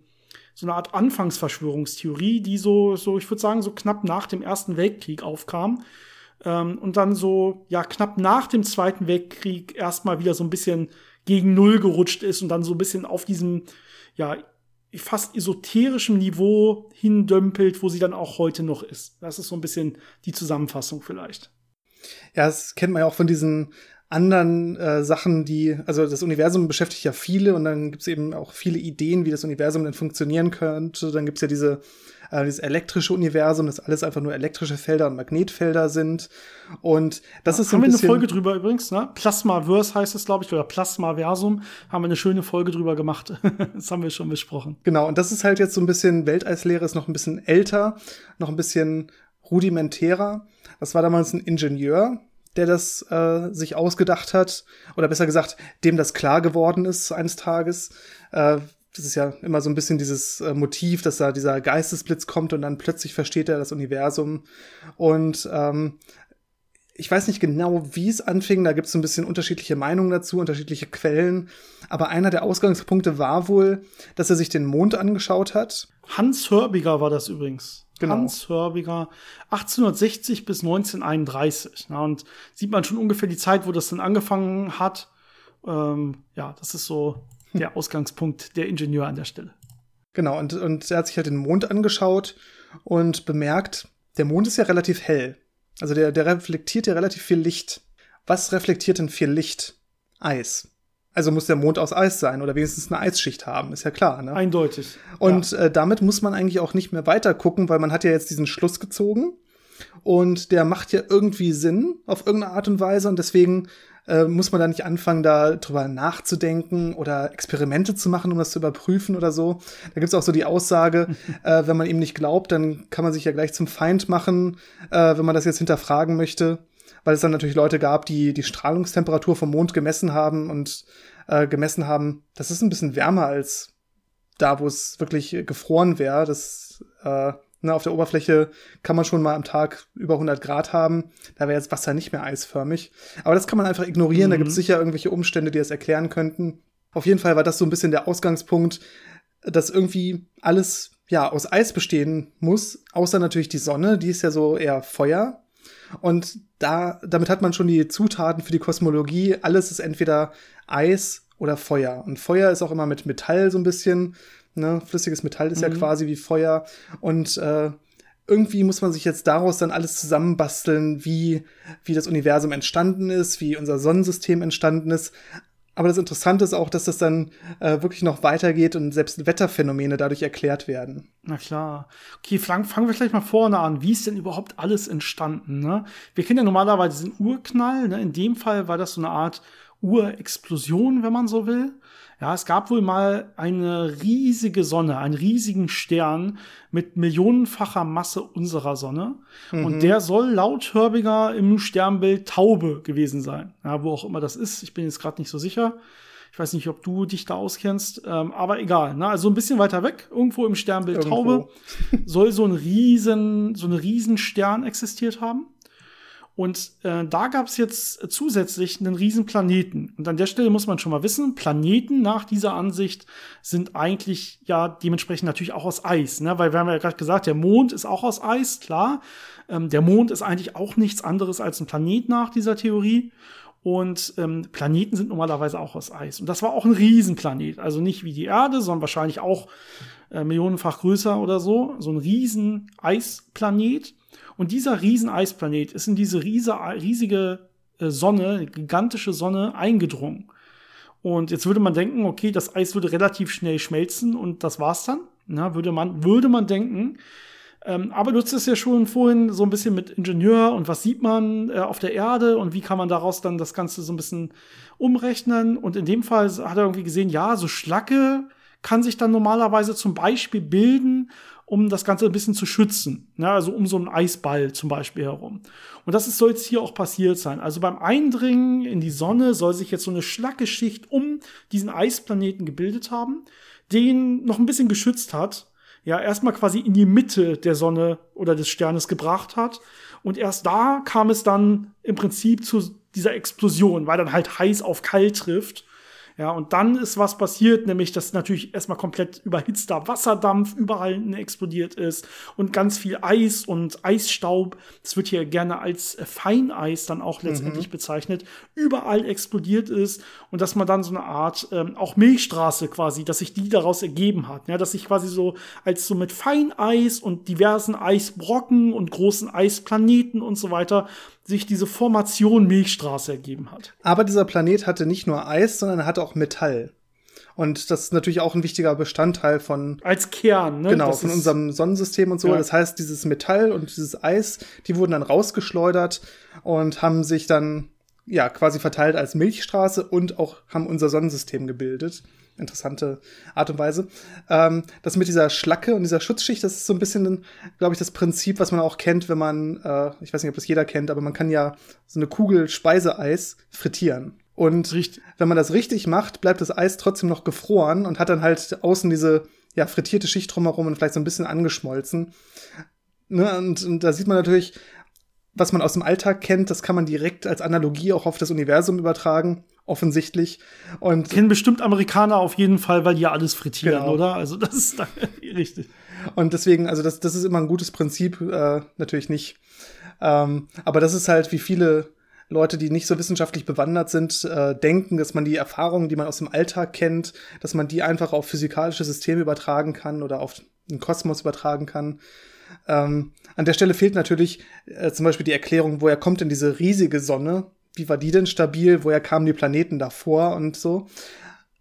so eine Art Anfangsverschwörungstheorie, die so, so ich würde sagen, so knapp nach dem Ersten Weltkrieg aufkam. Ähm, und dann so, ja, knapp nach dem Zweiten Weltkrieg erstmal wieder so ein bisschen gegen Null gerutscht ist und dann so ein bisschen auf diesem, ja, fast esoterischen Niveau hindömpelt, wo sie dann auch heute noch ist. Das ist so ein bisschen die Zusammenfassung vielleicht. Ja, das kennt man ja auch von diesen anderen äh, Sachen, die, also das Universum beschäftigt ja viele und dann gibt's eben auch viele Ideen, wie das Universum denn funktionieren könnte. Dann gibt's ja diese, äh, dieses elektrische Universum, das alles einfach nur elektrische Felder und Magnetfelder sind. Und das ja, ist so ein Haben wir eine Folge drüber übrigens, ne? Plasmaverse heißt es, glaube ich, oder Plasmaversum. Haben wir eine schöne Folge drüber gemacht. das haben wir schon besprochen. Genau, und das ist halt jetzt so ein bisschen, Welteislehre ist noch ein bisschen älter, noch ein bisschen rudimentärer. Das war damals ein Ingenieur, der das äh, sich ausgedacht hat, oder besser gesagt, dem das klar geworden ist eines Tages. Äh, das ist ja immer so ein bisschen dieses äh, Motiv, dass da dieser Geistesblitz kommt und dann plötzlich versteht er das Universum. Und ähm, ich weiß nicht genau, wie es anfing. Da gibt es so ein bisschen unterschiedliche Meinungen dazu, unterschiedliche Quellen. Aber einer der Ausgangspunkte war wohl, dass er sich den Mond angeschaut hat. Hans Hörbiger war das übrigens. Genau. Hans Hörbiger, 1860 bis 1931. Na, und sieht man schon ungefähr die Zeit, wo das dann angefangen hat. Ähm, ja, das ist so der Ausgangspunkt der Ingenieur an der Stelle. Genau, und, und er hat sich halt den Mond angeschaut und bemerkt, der Mond ist ja relativ hell. Also der, der reflektiert ja relativ viel Licht. Was reflektiert denn viel Licht? Eis. Also muss der Mond aus Eis sein oder wenigstens eine Eisschicht haben, ist ja klar. Ne? Eindeutig. Und ja. äh, damit muss man eigentlich auch nicht mehr weiter gucken, weil man hat ja jetzt diesen Schluss gezogen und der macht ja irgendwie Sinn auf irgendeine Art und Weise und deswegen äh, muss man da nicht anfangen, da drüber nachzudenken oder Experimente zu machen, um das zu überprüfen oder so. Da gibt's auch so die Aussage, äh, wenn man ihm nicht glaubt, dann kann man sich ja gleich zum Feind machen, äh, wenn man das jetzt hinterfragen möchte weil es dann natürlich Leute gab, die die Strahlungstemperatur vom Mond gemessen haben und äh, gemessen haben, das ist ein bisschen wärmer als da, wo es wirklich gefroren wäre. Das äh, Ne, auf der Oberfläche kann man schon mal am Tag über 100 Grad haben. Da wäre jetzt Wasser nicht mehr eisförmig. Aber das kann man einfach ignorieren. Mhm. Da gibt es sicher irgendwelche Umstände, die das erklären könnten. Auf jeden Fall war das so ein bisschen der Ausgangspunkt, dass irgendwie alles ja aus Eis bestehen muss, außer natürlich die Sonne, die ist ja so eher Feuer. Und da, damit hat man schon die Zutaten für die Kosmologie. Alles ist entweder Eis oder Feuer. Und Feuer ist auch immer mit Metall so ein bisschen. Ne? Flüssiges Metall ist mhm. ja quasi wie Feuer. Und äh, irgendwie muss man sich jetzt daraus dann alles zusammenbasteln, wie, wie das Universum entstanden ist, wie unser Sonnensystem entstanden ist. Aber das Interessante ist auch, dass das dann äh, wirklich noch weitergeht und selbst Wetterphänomene dadurch erklärt werden. Na klar. Okay, fangen fang wir gleich mal vorne an. Wie ist denn überhaupt alles entstanden? Ne? Wir kennen ja normalerweise den Urknall. Ne? In dem Fall war das so eine Art Urexplosion, wenn man so will. Ja, es gab wohl mal eine riesige Sonne, einen riesigen Stern mit millionenfacher Masse unserer Sonne. Mhm. Und der soll laut Hörbiger im Sternbild Taube gewesen sein. Ja, wo auch immer das ist. Ich bin jetzt gerade nicht so sicher. Ich weiß nicht, ob du dich da auskennst, ähm, aber egal. Ne? Also ein bisschen weiter weg, irgendwo im Sternbild irgendwo. Taube, soll so ein riesen, so eine Riesenstern existiert haben. Und äh, da gab es jetzt zusätzlich einen riesen Planeten. Und an der Stelle muss man schon mal wissen, Planeten nach dieser Ansicht sind eigentlich ja dementsprechend natürlich auch aus Eis. Ne? Weil wir haben ja gerade gesagt, der Mond ist auch aus Eis, klar. Ähm, der Mond ist eigentlich auch nichts anderes als ein Planet nach dieser Theorie. Und ähm, Planeten sind normalerweise auch aus Eis. Und das war auch ein Riesenplanet. Also nicht wie die Erde, sondern wahrscheinlich auch äh, millionenfach größer oder so. So ein riesen Eisplanet. Und dieser Rieseneisplanet ist in diese riesige äh, Sonne, gigantische Sonne eingedrungen. Und jetzt würde man denken, okay, das Eis würde relativ schnell schmelzen und das war's dann. Na, würde man, würde man denken. Ähm, aber du hast es ja schon vorhin so ein bisschen mit Ingenieur und was sieht man äh, auf der Erde und wie kann man daraus dann das Ganze so ein bisschen umrechnen. Und in dem Fall hat er irgendwie gesehen, ja, so Schlacke kann sich dann normalerweise zum Beispiel bilden um das Ganze ein bisschen zu schützen. Ja, also um so einen Eisball zum Beispiel herum. Und das soll jetzt hier auch passiert sein. Also beim Eindringen in die Sonne soll sich jetzt so eine schlacke Schicht um diesen Eisplaneten gebildet haben, den noch ein bisschen geschützt hat. Ja, erstmal quasi in die Mitte der Sonne oder des Sternes gebracht hat. Und erst da kam es dann im Prinzip zu dieser Explosion, weil dann halt heiß auf kalt trifft ja, und dann ist was passiert, nämlich dass natürlich erstmal komplett überhitzter Wasserdampf überall explodiert ist und ganz viel Eis und Eisstaub, das wird hier gerne als Feineis dann auch letztendlich mhm. bezeichnet, überall explodiert ist und dass man dann so eine Art ähm, auch Milchstraße quasi, dass sich die daraus ergeben hat, ja, dass sich quasi so als so mit Feineis und diversen Eisbrocken und großen Eisplaneten und so weiter sich diese Formation Milchstraße ergeben hat. Aber dieser Planet hatte nicht nur Eis, sondern er hatte auch Metall. Und das ist natürlich auch ein wichtiger Bestandteil von. Als Kern, ne? Genau, das von unserem Sonnensystem und so. Ja. Das heißt, dieses Metall und dieses Eis, die wurden dann rausgeschleudert und haben sich dann, ja, quasi verteilt als Milchstraße und auch haben unser Sonnensystem gebildet interessante Art und Weise. Ähm, das mit dieser Schlacke und dieser Schutzschicht, das ist so ein bisschen, glaube ich, das Prinzip, was man auch kennt, wenn man, äh, ich weiß nicht, ob das jeder kennt, aber man kann ja so eine Kugel Speiseeis frittieren. Und richtig. wenn man das richtig macht, bleibt das Eis trotzdem noch gefroren und hat dann halt außen diese ja, frittierte Schicht drumherum und vielleicht so ein bisschen angeschmolzen. Ne? Und, und da sieht man natürlich, was man aus dem Alltag kennt, das kann man direkt als Analogie auch auf das Universum übertragen offensichtlich. Und kennen bestimmt Amerikaner auf jeden Fall, weil die ja alles frittieren, genau. oder? Also das ist richtig. Und deswegen, also das, das ist immer ein gutes Prinzip, äh, natürlich nicht. Ähm, aber das ist halt, wie viele Leute, die nicht so wissenschaftlich bewandert sind, äh, denken, dass man die Erfahrungen, die man aus dem Alltag kennt, dass man die einfach auf physikalische Systeme übertragen kann oder auf den Kosmos übertragen kann. Ähm, an der Stelle fehlt natürlich äh, zum Beispiel die Erklärung, woher kommt denn diese riesige Sonne, wie war die denn stabil, woher kamen die Planeten davor und so.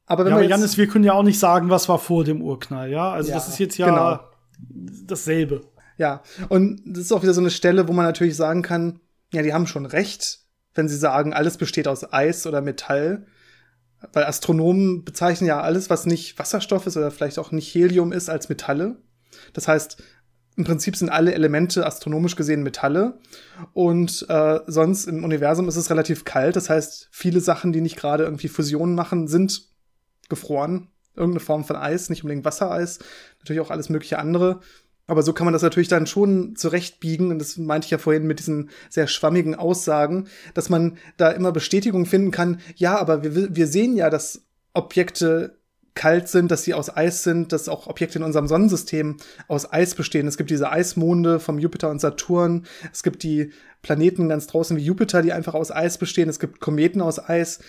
Aber wenn ja, wir aber Janis, wir können ja auch nicht sagen, was war vor dem Urknall, ja? Also ja, das ist jetzt ja genau. dasselbe. Ja, und das ist auch wieder so eine Stelle, wo man natürlich sagen kann, ja, die haben schon recht, wenn sie sagen, alles besteht aus Eis oder Metall. Weil Astronomen bezeichnen ja alles, was nicht Wasserstoff ist oder vielleicht auch nicht Helium ist, als Metalle. Das heißt, im Prinzip sind alle Elemente astronomisch gesehen Metalle. Und äh, sonst im Universum ist es relativ kalt. Das heißt, viele Sachen, die nicht gerade irgendwie Fusionen machen, sind gefroren. Irgendeine Form von Eis, nicht unbedingt Wassereis. Natürlich auch alles mögliche andere. Aber so kann man das natürlich dann schon zurechtbiegen. Und das meinte ich ja vorhin mit diesen sehr schwammigen Aussagen, dass man da immer Bestätigung finden kann. Ja, aber wir, wir sehen ja, dass Objekte kalt sind, dass sie aus Eis sind, dass auch Objekte in unserem Sonnensystem aus Eis bestehen. Es gibt diese Eismonde vom Jupiter und Saturn. Es gibt die Planeten ganz draußen wie Jupiter, die einfach aus Eis bestehen. Es gibt Kometen aus Eis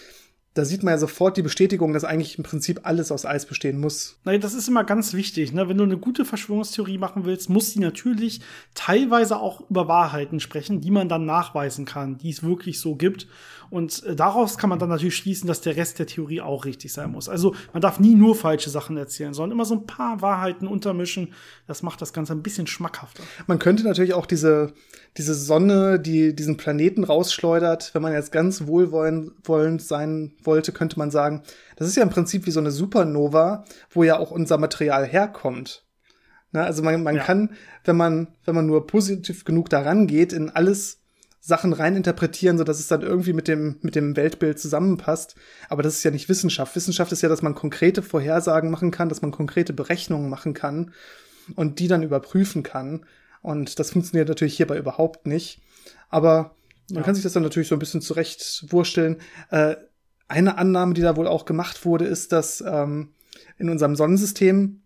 da sieht man ja sofort die Bestätigung, dass eigentlich im Prinzip alles aus Eis bestehen muss. Naja, das ist immer ganz wichtig. Ne? Wenn du eine gute Verschwörungstheorie machen willst, muss sie natürlich teilweise auch über Wahrheiten sprechen, die man dann nachweisen kann, die es wirklich so gibt. Und äh, daraus kann man dann natürlich schließen, dass der Rest der Theorie auch richtig sein muss. Also man darf nie nur falsche Sachen erzählen, sondern immer so ein paar Wahrheiten untermischen. Das macht das Ganze ein bisschen schmackhafter. Man könnte natürlich auch diese, diese Sonne, die diesen Planeten rausschleudert, wenn man jetzt ganz wohlwollend sein wollte, könnte man sagen, das ist ja im Prinzip wie so eine Supernova, wo ja auch unser Material herkommt. Na, also man, man ja. kann, wenn man, wenn man nur positiv genug daran geht, in alles Sachen reininterpretieren, so dass es dann irgendwie mit dem, mit dem Weltbild zusammenpasst. Aber das ist ja nicht Wissenschaft. Wissenschaft ist ja, dass man konkrete Vorhersagen machen kann, dass man konkrete Berechnungen machen kann und die dann überprüfen kann. Und das funktioniert natürlich hierbei überhaupt nicht. Aber man ja. kann sich das dann natürlich so ein bisschen zurecht wursteln. Äh, eine Annahme, die da wohl auch gemacht wurde, ist, dass ähm, in unserem Sonnensystem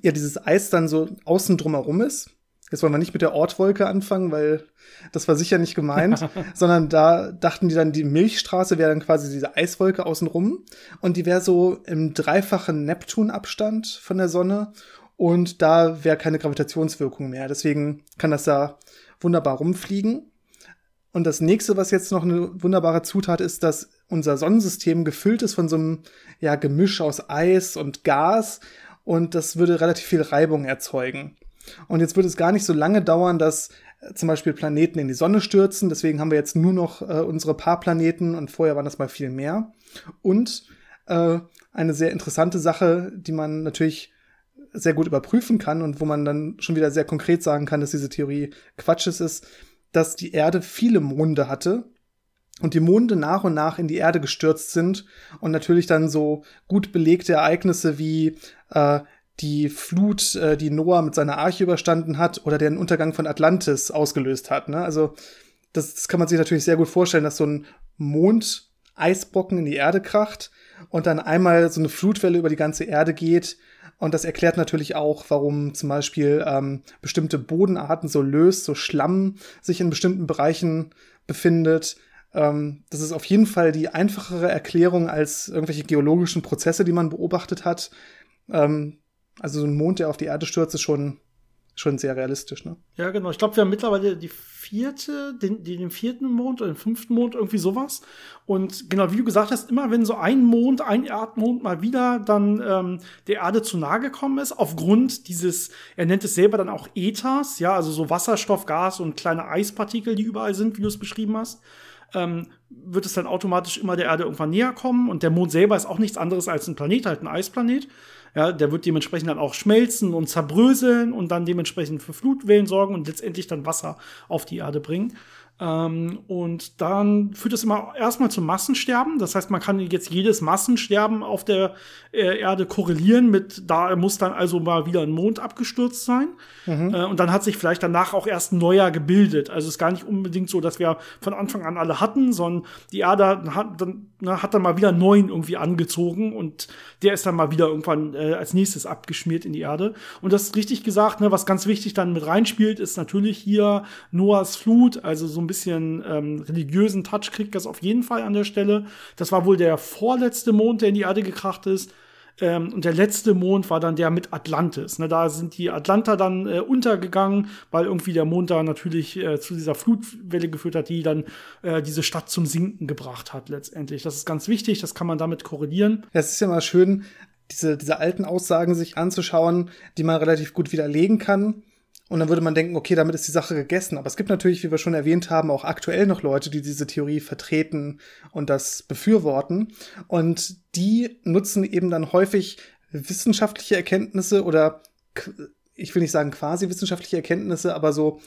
ja dieses Eis dann so außen drumherum ist. Jetzt wollen wir nicht mit der Ortwolke anfangen, weil das war sicher nicht gemeint, sondern da dachten die dann, die Milchstraße wäre dann quasi diese Eiswolke außenrum und die wäre so im dreifachen Neptunabstand von der Sonne und da wäre keine Gravitationswirkung mehr. Deswegen kann das da wunderbar rumfliegen. Und das nächste, was jetzt noch eine wunderbare Zutat ist, dass unser Sonnensystem gefüllt ist von so einem ja, Gemisch aus Eis und Gas und das würde relativ viel Reibung erzeugen. Und jetzt würde es gar nicht so lange dauern, dass äh, zum Beispiel Planeten in die Sonne stürzen. Deswegen haben wir jetzt nur noch äh, unsere paar Planeten und vorher waren das mal viel mehr. Und äh, eine sehr interessante Sache, die man natürlich sehr gut überprüfen kann und wo man dann schon wieder sehr konkret sagen kann, dass diese Theorie Quatsch ist, ist, dass die Erde viele Monde hatte und die Monde nach und nach in die Erde gestürzt sind und natürlich dann so gut belegte Ereignisse wie äh, die Flut, äh, die Noah mit seiner Arche überstanden hat oder den Untergang von Atlantis ausgelöst hat. Ne? Also das, das kann man sich natürlich sehr gut vorstellen, dass so ein Mond Eisbrocken in die Erde kracht und dann einmal so eine Flutwelle über die ganze Erde geht. Und das erklärt natürlich auch, warum zum Beispiel ähm, bestimmte Bodenarten so löst, so Schlamm sich in bestimmten Bereichen befindet. Ähm, das ist auf jeden Fall die einfachere Erklärung als irgendwelche geologischen Prozesse, die man beobachtet hat. Ähm, also so ein Mond, der auf die Erde stürzt, ist schon, schon sehr realistisch, ne? Ja, genau. Ich glaube, wir haben mittlerweile die vierte, den, den vierten Mond oder den fünften Mond, irgendwie sowas. Und genau, wie du gesagt hast, immer wenn so ein Mond, ein Erdmond mal wieder dann ähm, der Erde zu nahe gekommen ist, aufgrund dieses, er nennt es selber dann auch Ethers, ja, also so Wasserstoff, Gas und kleine Eispartikel, die überall sind, wie du es beschrieben hast, ähm, wird es dann automatisch immer der Erde irgendwann näher kommen. Und der Mond selber ist auch nichts anderes als ein Planet, halt ein Eisplanet. Ja, der wird dementsprechend dann auch schmelzen und zerbröseln und dann dementsprechend für Flutwellen sorgen und letztendlich dann Wasser auf die Erde bringen. Ähm, und dann führt es immer erstmal zum Massensterben. Das heißt, man kann jetzt jedes Massensterben auf der äh, Erde korrelieren mit, da muss dann also mal wieder ein Mond abgestürzt sein. Mhm. Äh, und dann hat sich vielleicht danach auch erst ein neuer gebildet. Also es ist gar nicht unbedingt so, dass wir von Anfang an alle hatten, sondern die Erde hat dann, na, hat dann mal wieder einen neuen irgendwie angezogen und der ist dann mal wieder irgendwann äh, als nächstes abgeschmiert in die Erde. Und das ist richtig gesagt, ne, was ganz wichtig dann mit reinspielt, ist natürlich hier Noahs Flut, also so ein bisschen ähm, religiösen Touch kriegt das auf jeden Fall an der Stelle. Das war wohl der vorletzte Mond, der in die Erde gekracht ist. Ähm, und der letzte Mond war dann der mit Atlantis. Ne, da sind die Atlanter dann äh, untergegangen, weil irgendwie der Mond da natürlich äh, zu dieser Flutwelle geführt hat, die dann äh, diese Stadt zum Sinken gebracht hat letztendlich. Das ist ganz wichtig, das kann man damit korrelieren. Es ist ja mal schön, diese, diese alten Aussagen sich anzuschauen, die man relativ gut widerlegen kann und dann würde man denken, okay, damit ist die Sache gegessen. Aber es gibt natürlich, wie wir schon erwähnt haben, auch aktuell noch Leute, die diese Theorie vertreten und das befürworten. Und die nutzen eben dann häufig wissenschaftliche Erkenntnisse oder ich will nicht sagen quasi wissenschaftliche Erkenntnisse, aber so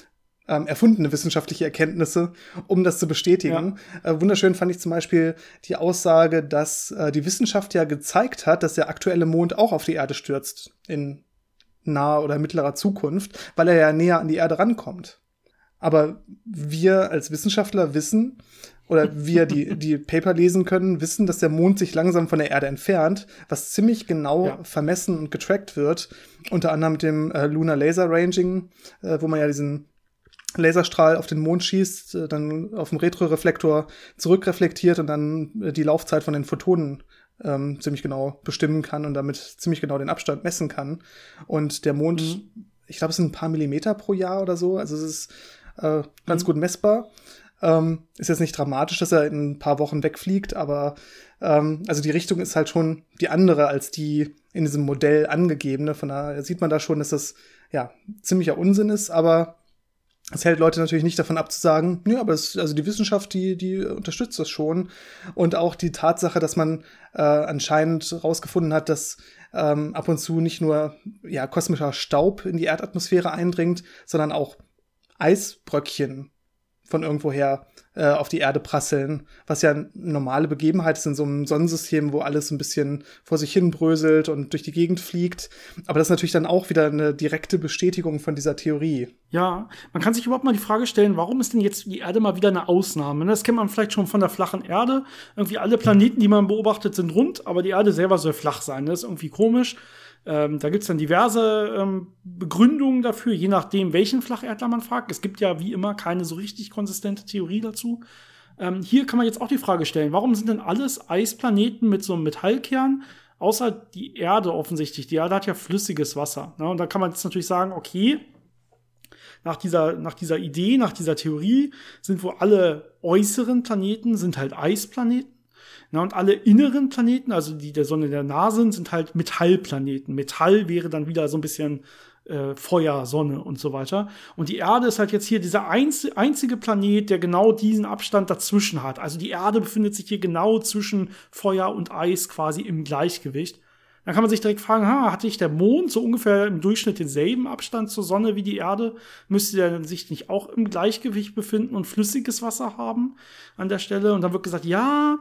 ähm, erfundene wissenschaftliche Erkenntnisse, um das zu bestätigen. Ja. Äh, wunderschön fand ich zum Beispiel die Aussage, dass äh, die Wissenschaft ja gezeigt hat, dass der aktuelle Mond auch auf die Erde stürzt in naher oder mittlerer Zukunft, weil er ja näher an die Erde rankommt. Aber wir als Wissenschaftler wissen, oder wir, die, die Paper lesen können, wissen, dass der Mond sich langsam von der Erde entfernt, was ziemlich genau ja. vermessen und getrackt wird. Unter anderem mit dem äh, Lunar Laser Ranging, äh, wo man ja diesen Laserstrahl auf den Mond schießt, äh, dann auf dem Retroreflektor zurückreflektiert und dann äh, die Laufzeit von den Photonen ähm, ziemlich genau bestimmen kann und damit ziemlich genau den Abstand messen kann. Und der Mond, mhm. ich glaube, es sind ein paar Millimeter pro Jahr oder so, also es ist äh, ganz mhm. gut messbar. Ähm, ist jetzt nicht dramatisch, dass er in ein paar Wochen wegfliegt, aber ähm, also die Richtung ist halt schon die andere als die in diesem Modell angegebene. Von daher sieht man da schon, dass das ja ziemlicher Unsinn ist, aber es hält Leute natürlich nicht davon ab zu sagen, ja, aber es, also die Wissenschaft, die, die unterstützt das schon. Und auch die Tatsache, dass man äh, anscheinend herausgefunden hat, dass ähm, ab und zu nicht nur ja, kosmischer Staub in die Erdatmosphäre eindringt, sondern auch Eisbröckchen von irgendwoher äh, auf die Erde prasseln, was ja normale Begebenheit ist in so einem Sonnensystem, wo alles ein bisschen vor sich hin bröselt und durch die Gegend fliegt. Aber das ist natürlich dann auch wieder eine direkte Bestätigung von dieser Theorie. Ja, man kann sich überhaupt mal die Frage stellen, warum ist denn jetzt die Erde mal wieder eine Ausnahme? Das kennt man vielleicht schon von der flachen Erde. Irgendwie alle Planeten, die man beobachtet, sind rund, aber die Erde selber soll flach sein. Das ist irgendwie komisch. Ähm, da gibt es dann diverse ähm, Begründungen dafür, je nachdem, welchen Flacherdler man fragt. Es gibt ja wie immer keine so richtig konsistente Theorie dazu. Ähm, hier kann man jetzt auch die Frage stellen, warum sind denn alles Eisplaneten mit so einem Metallkern, außer die Erde offensichtlich? Die Erde hat ja flüssiges Wasser. Ne? Und da kann man jetzt natürlich sagen, okay, nach dieser, nach dieser Idee, nach dieser Theorie sind wohl alle äußeren Planeten sind halt Eisplaneten. Na, und alle inneren Planeten, also die der Sonne der nah sind, sind halt Metallplaneten. Metall wäre dann wieder so ein bisschen äh, Feuer, Sonne und so weiter. Und die Erde ist halt jetzt hier dieser einz einzige Planet, der genau diesen Abstand dazwischen hat. Also die Erde befindet sich hier genau zwischen Feuer und Eis quasi im Gleichgewicht. Dann kann man sich direkt fragen, ha, hatte ich der Mond so ungefähr im Durchschnitt denselben Abstand zur Sonne wie die Erde? Müsste der sich nicht auch im Gleichgewicht befinden und flüssiges Wasser haben an der Stelle? Und dann wird gesagt, ja,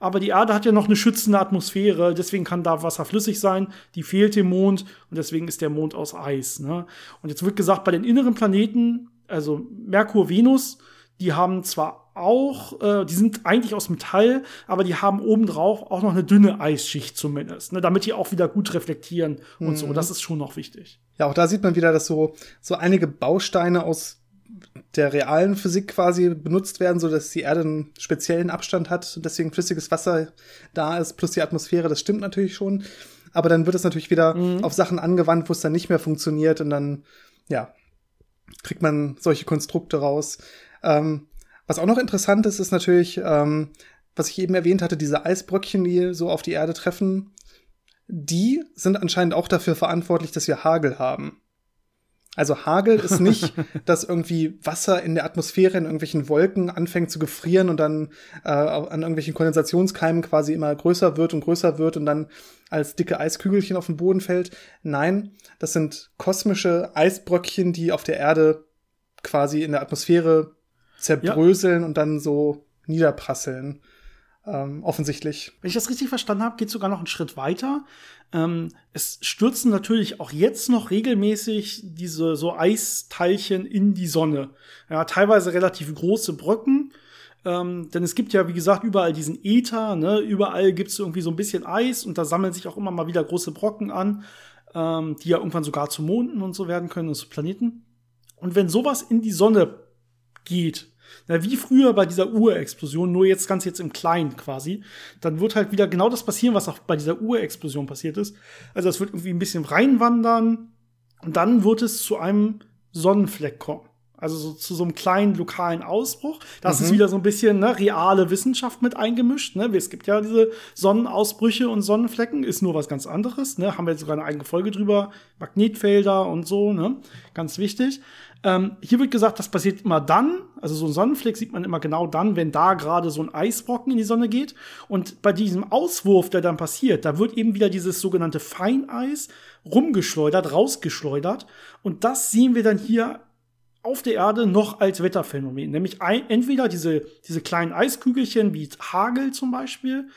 aber die Erde hat ja noch eine schützende Atmosphäre, deswegen kann da Wasser flüssig sein. Die fehlt dem Mond und deswegen ist der Mond aus Eis. Ne? Und jetzt wird gesagt, bei den inneren Planeten, also Merkur, Venus, die haben zwar auch, äh, die sind eigentlich aus Metall, aber die haben obendrauf auch noch eine dünne Eisschicht zumindest, ne, damit die auch wieder gut reflektieren und mhm. so. Das ist schon noch wichtig. Ja, auch da sieht man wieder, dass so, so einige Bausteine aus der realen Physik quasi benutzt werden, so dass die Erde einen speziellen Abstand hat und deswegen flüssiges Wasser da ist, plus die Atmosphäre, das stimmt natürlich schon. Aber dann wird es natürlich wieder mhm. auf Sachen angewandt, wo es dann nicht mehr funktioniert und dann, ja, kriegt man solche Konstrukte raus. Ähm, was auch noch interessant ist, ist natürlich, ähm, was ich eben erwähnt hatte, diese Eisbröckchen, die so auf die Erde treffen, die sind anscheinend auch dafür verantwortlich, dass wir Hagel haben. Also Hagel ist nicht, dass irgendwie Wasser in der Atmosphäre in irgendwelchen Wolken anfängt zu gefrieren und dann äh, an irgendwelchen Kondensationskeimen quasi immer größer wird und größer wird und dann als dicke Eiskügelchen auf den Boden fällt. Nein, das sind kosmische Eisbröckchen, die auf der Erde quasi in der Atmosphäre zerbröseln ja. und dann so niederprasseln. Ähm, offensichtlich. Wenn ich das richtig verstanden habe, geht sogar noch einen Schritt weiter. Ähm, es stürzen natürlich auch jetzt noch regelmäßig diese so Eisteilchen in die Sonne. Ja, teilweise relativ große Bröcken. Ähm, denn es gibt ja, wie gesagt, überall diesen Äther, ne? überall gibt es irgendwie so ein bisschen Eis und da sammeln sich auch immer mal wieder große Brocken an, ähm, die ja irgendwann sogar zu Monden und so werden können und zu Planeten. Und wenn sowas in die Sonne geht, na, wie früher bei dieser Urexplosion, nur jetzt ganz jetzt im Kleinen quasi, dann wird halt wieder genau das passieren, was auch bei dieser Urexplosion passiert ist. Also es wird irgendwie ein bisschen reinwandern und dann wird es zu einem Sonnenfleck kommen. Also so zu so einem kleinen lokalen Ausbruch. Das mhm. ist wieder so ein bisschen ne, reale Wissenschaft mit eingemischt. Ne? Es gibt ja diese Sonnenausbrüche und Sonnenflecken, ist nur was ganz anderes. Ne? Haben wir jetzt sogar eine eigene Folge drüber. Magnetfelder und so, ne? Ganz wichtig. Ähm, hier wird gesagt, das passiert immer dann, also so ein Sonnenfleck sieht man immer genau dann, wenn da gerade so ein Eisbrocken in die Sonne geht. Und bei diesem Auswurf, der dann passiert, da wird eben wieder dieses sogenannte Feineis rumgeschleudert, rausgeschleudert. Und das sehen wir dann hier auf der Erde noch als Wetterphänomen. Nämlich ein, entweder diese, diese kleinen Eiskügelchen wie Hagel zum Beispiel,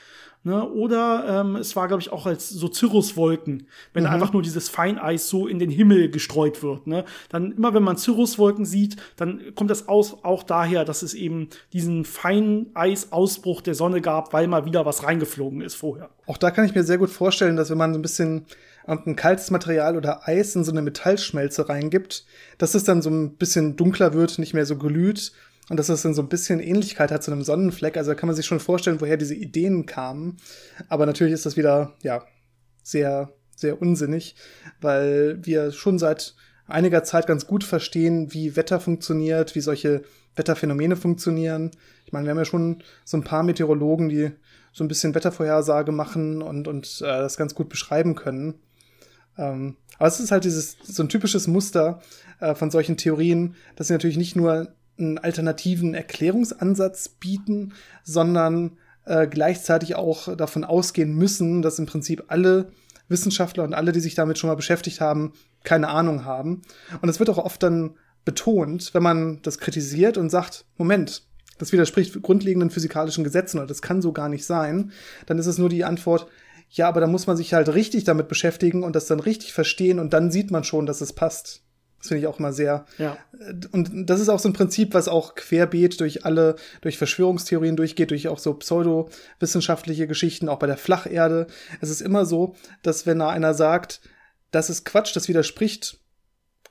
Ne? Oder ähm, es war, glaube ich, auch als so Cirruswolken, wenn mhm. einfach nur dieses Feineis so in den Himmel gestreut wird. Ne? Dann immer, wenn man Cirruswolken sieht, dann kommt das aus, auch daher, dass es eben diesen Feineisausbruch der Sonne gab, weil mal wieder was reingeflogen ist vorher. Auch da kann ich mir sehr gut vorstellen, dass wenn man so ein bisschen ein kaltes Material oder Eis in so eine Metallschmelze reingibt, dass es dann so ein bisschen dunkler wird, nicht mehr so glüht und dass das dann so ein bisschen Ähnlichkeit hat zu einem Sonnenfleck. Also da kann man sich schon vorstellen, woher diese Ideen kamen. Aber natürlich ist das wieder, ja, sehr, sehr unsinnig, weil wir schon seit einiger Zeit ganz gut verstehen, wie Wetter funktioniert, wie solche Wetterphänomene funktionieren. Ich meine, wir haben ja schon so ein paar Meteorologen, die so ein bisschen Wettervorhersage machen und, und äh, das ganz gut beschreiben können. Ähm, aber es ist halt dieses so ein typisches Muster äh, von solchen Theorien, dass sie natürlich nicht nur einen alternativen Erklärungsansatz bieten, sondern äh, gleichzeitig auch davon ausgehen müssen, dass im Prinzip alle Wissenschaftler und alle, die sich damit schon mal beschäftigt haben, keine Ahnung haben. Und es wird auch oft dann betont, wenn man das kritisiert und sagt, Moment, das widerspricht grundlegenden physikalischen Gesetzen oder das kann so gar nicht sein, dann ist es nur die Antwort, ja, aber da muss man sich halt richtig damit beschäftigen und das dann richtig verstehen und dann sieht man schon, dass es passt. Das finde ich auch mal sehr. Ja. Äh, und das ist auch so ein Prinzip, was auch querbeet durch alle, durch Verschwörungstheorien durchgeht, durch auch so pseudowissenschaftliche Geschichten, auch bei der Flacherde. Es ist immer so, dass wenn da einer sagt, das ist Quatsch, das widerspricht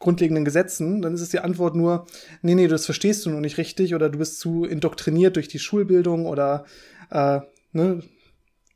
grundlegenden Gesetzen, dann ist es die Antwort nur, nee, nee, das verstehst du noch nicht richtig oder du bist zu indoktriniert durch die Schulbildung oder äh, ne,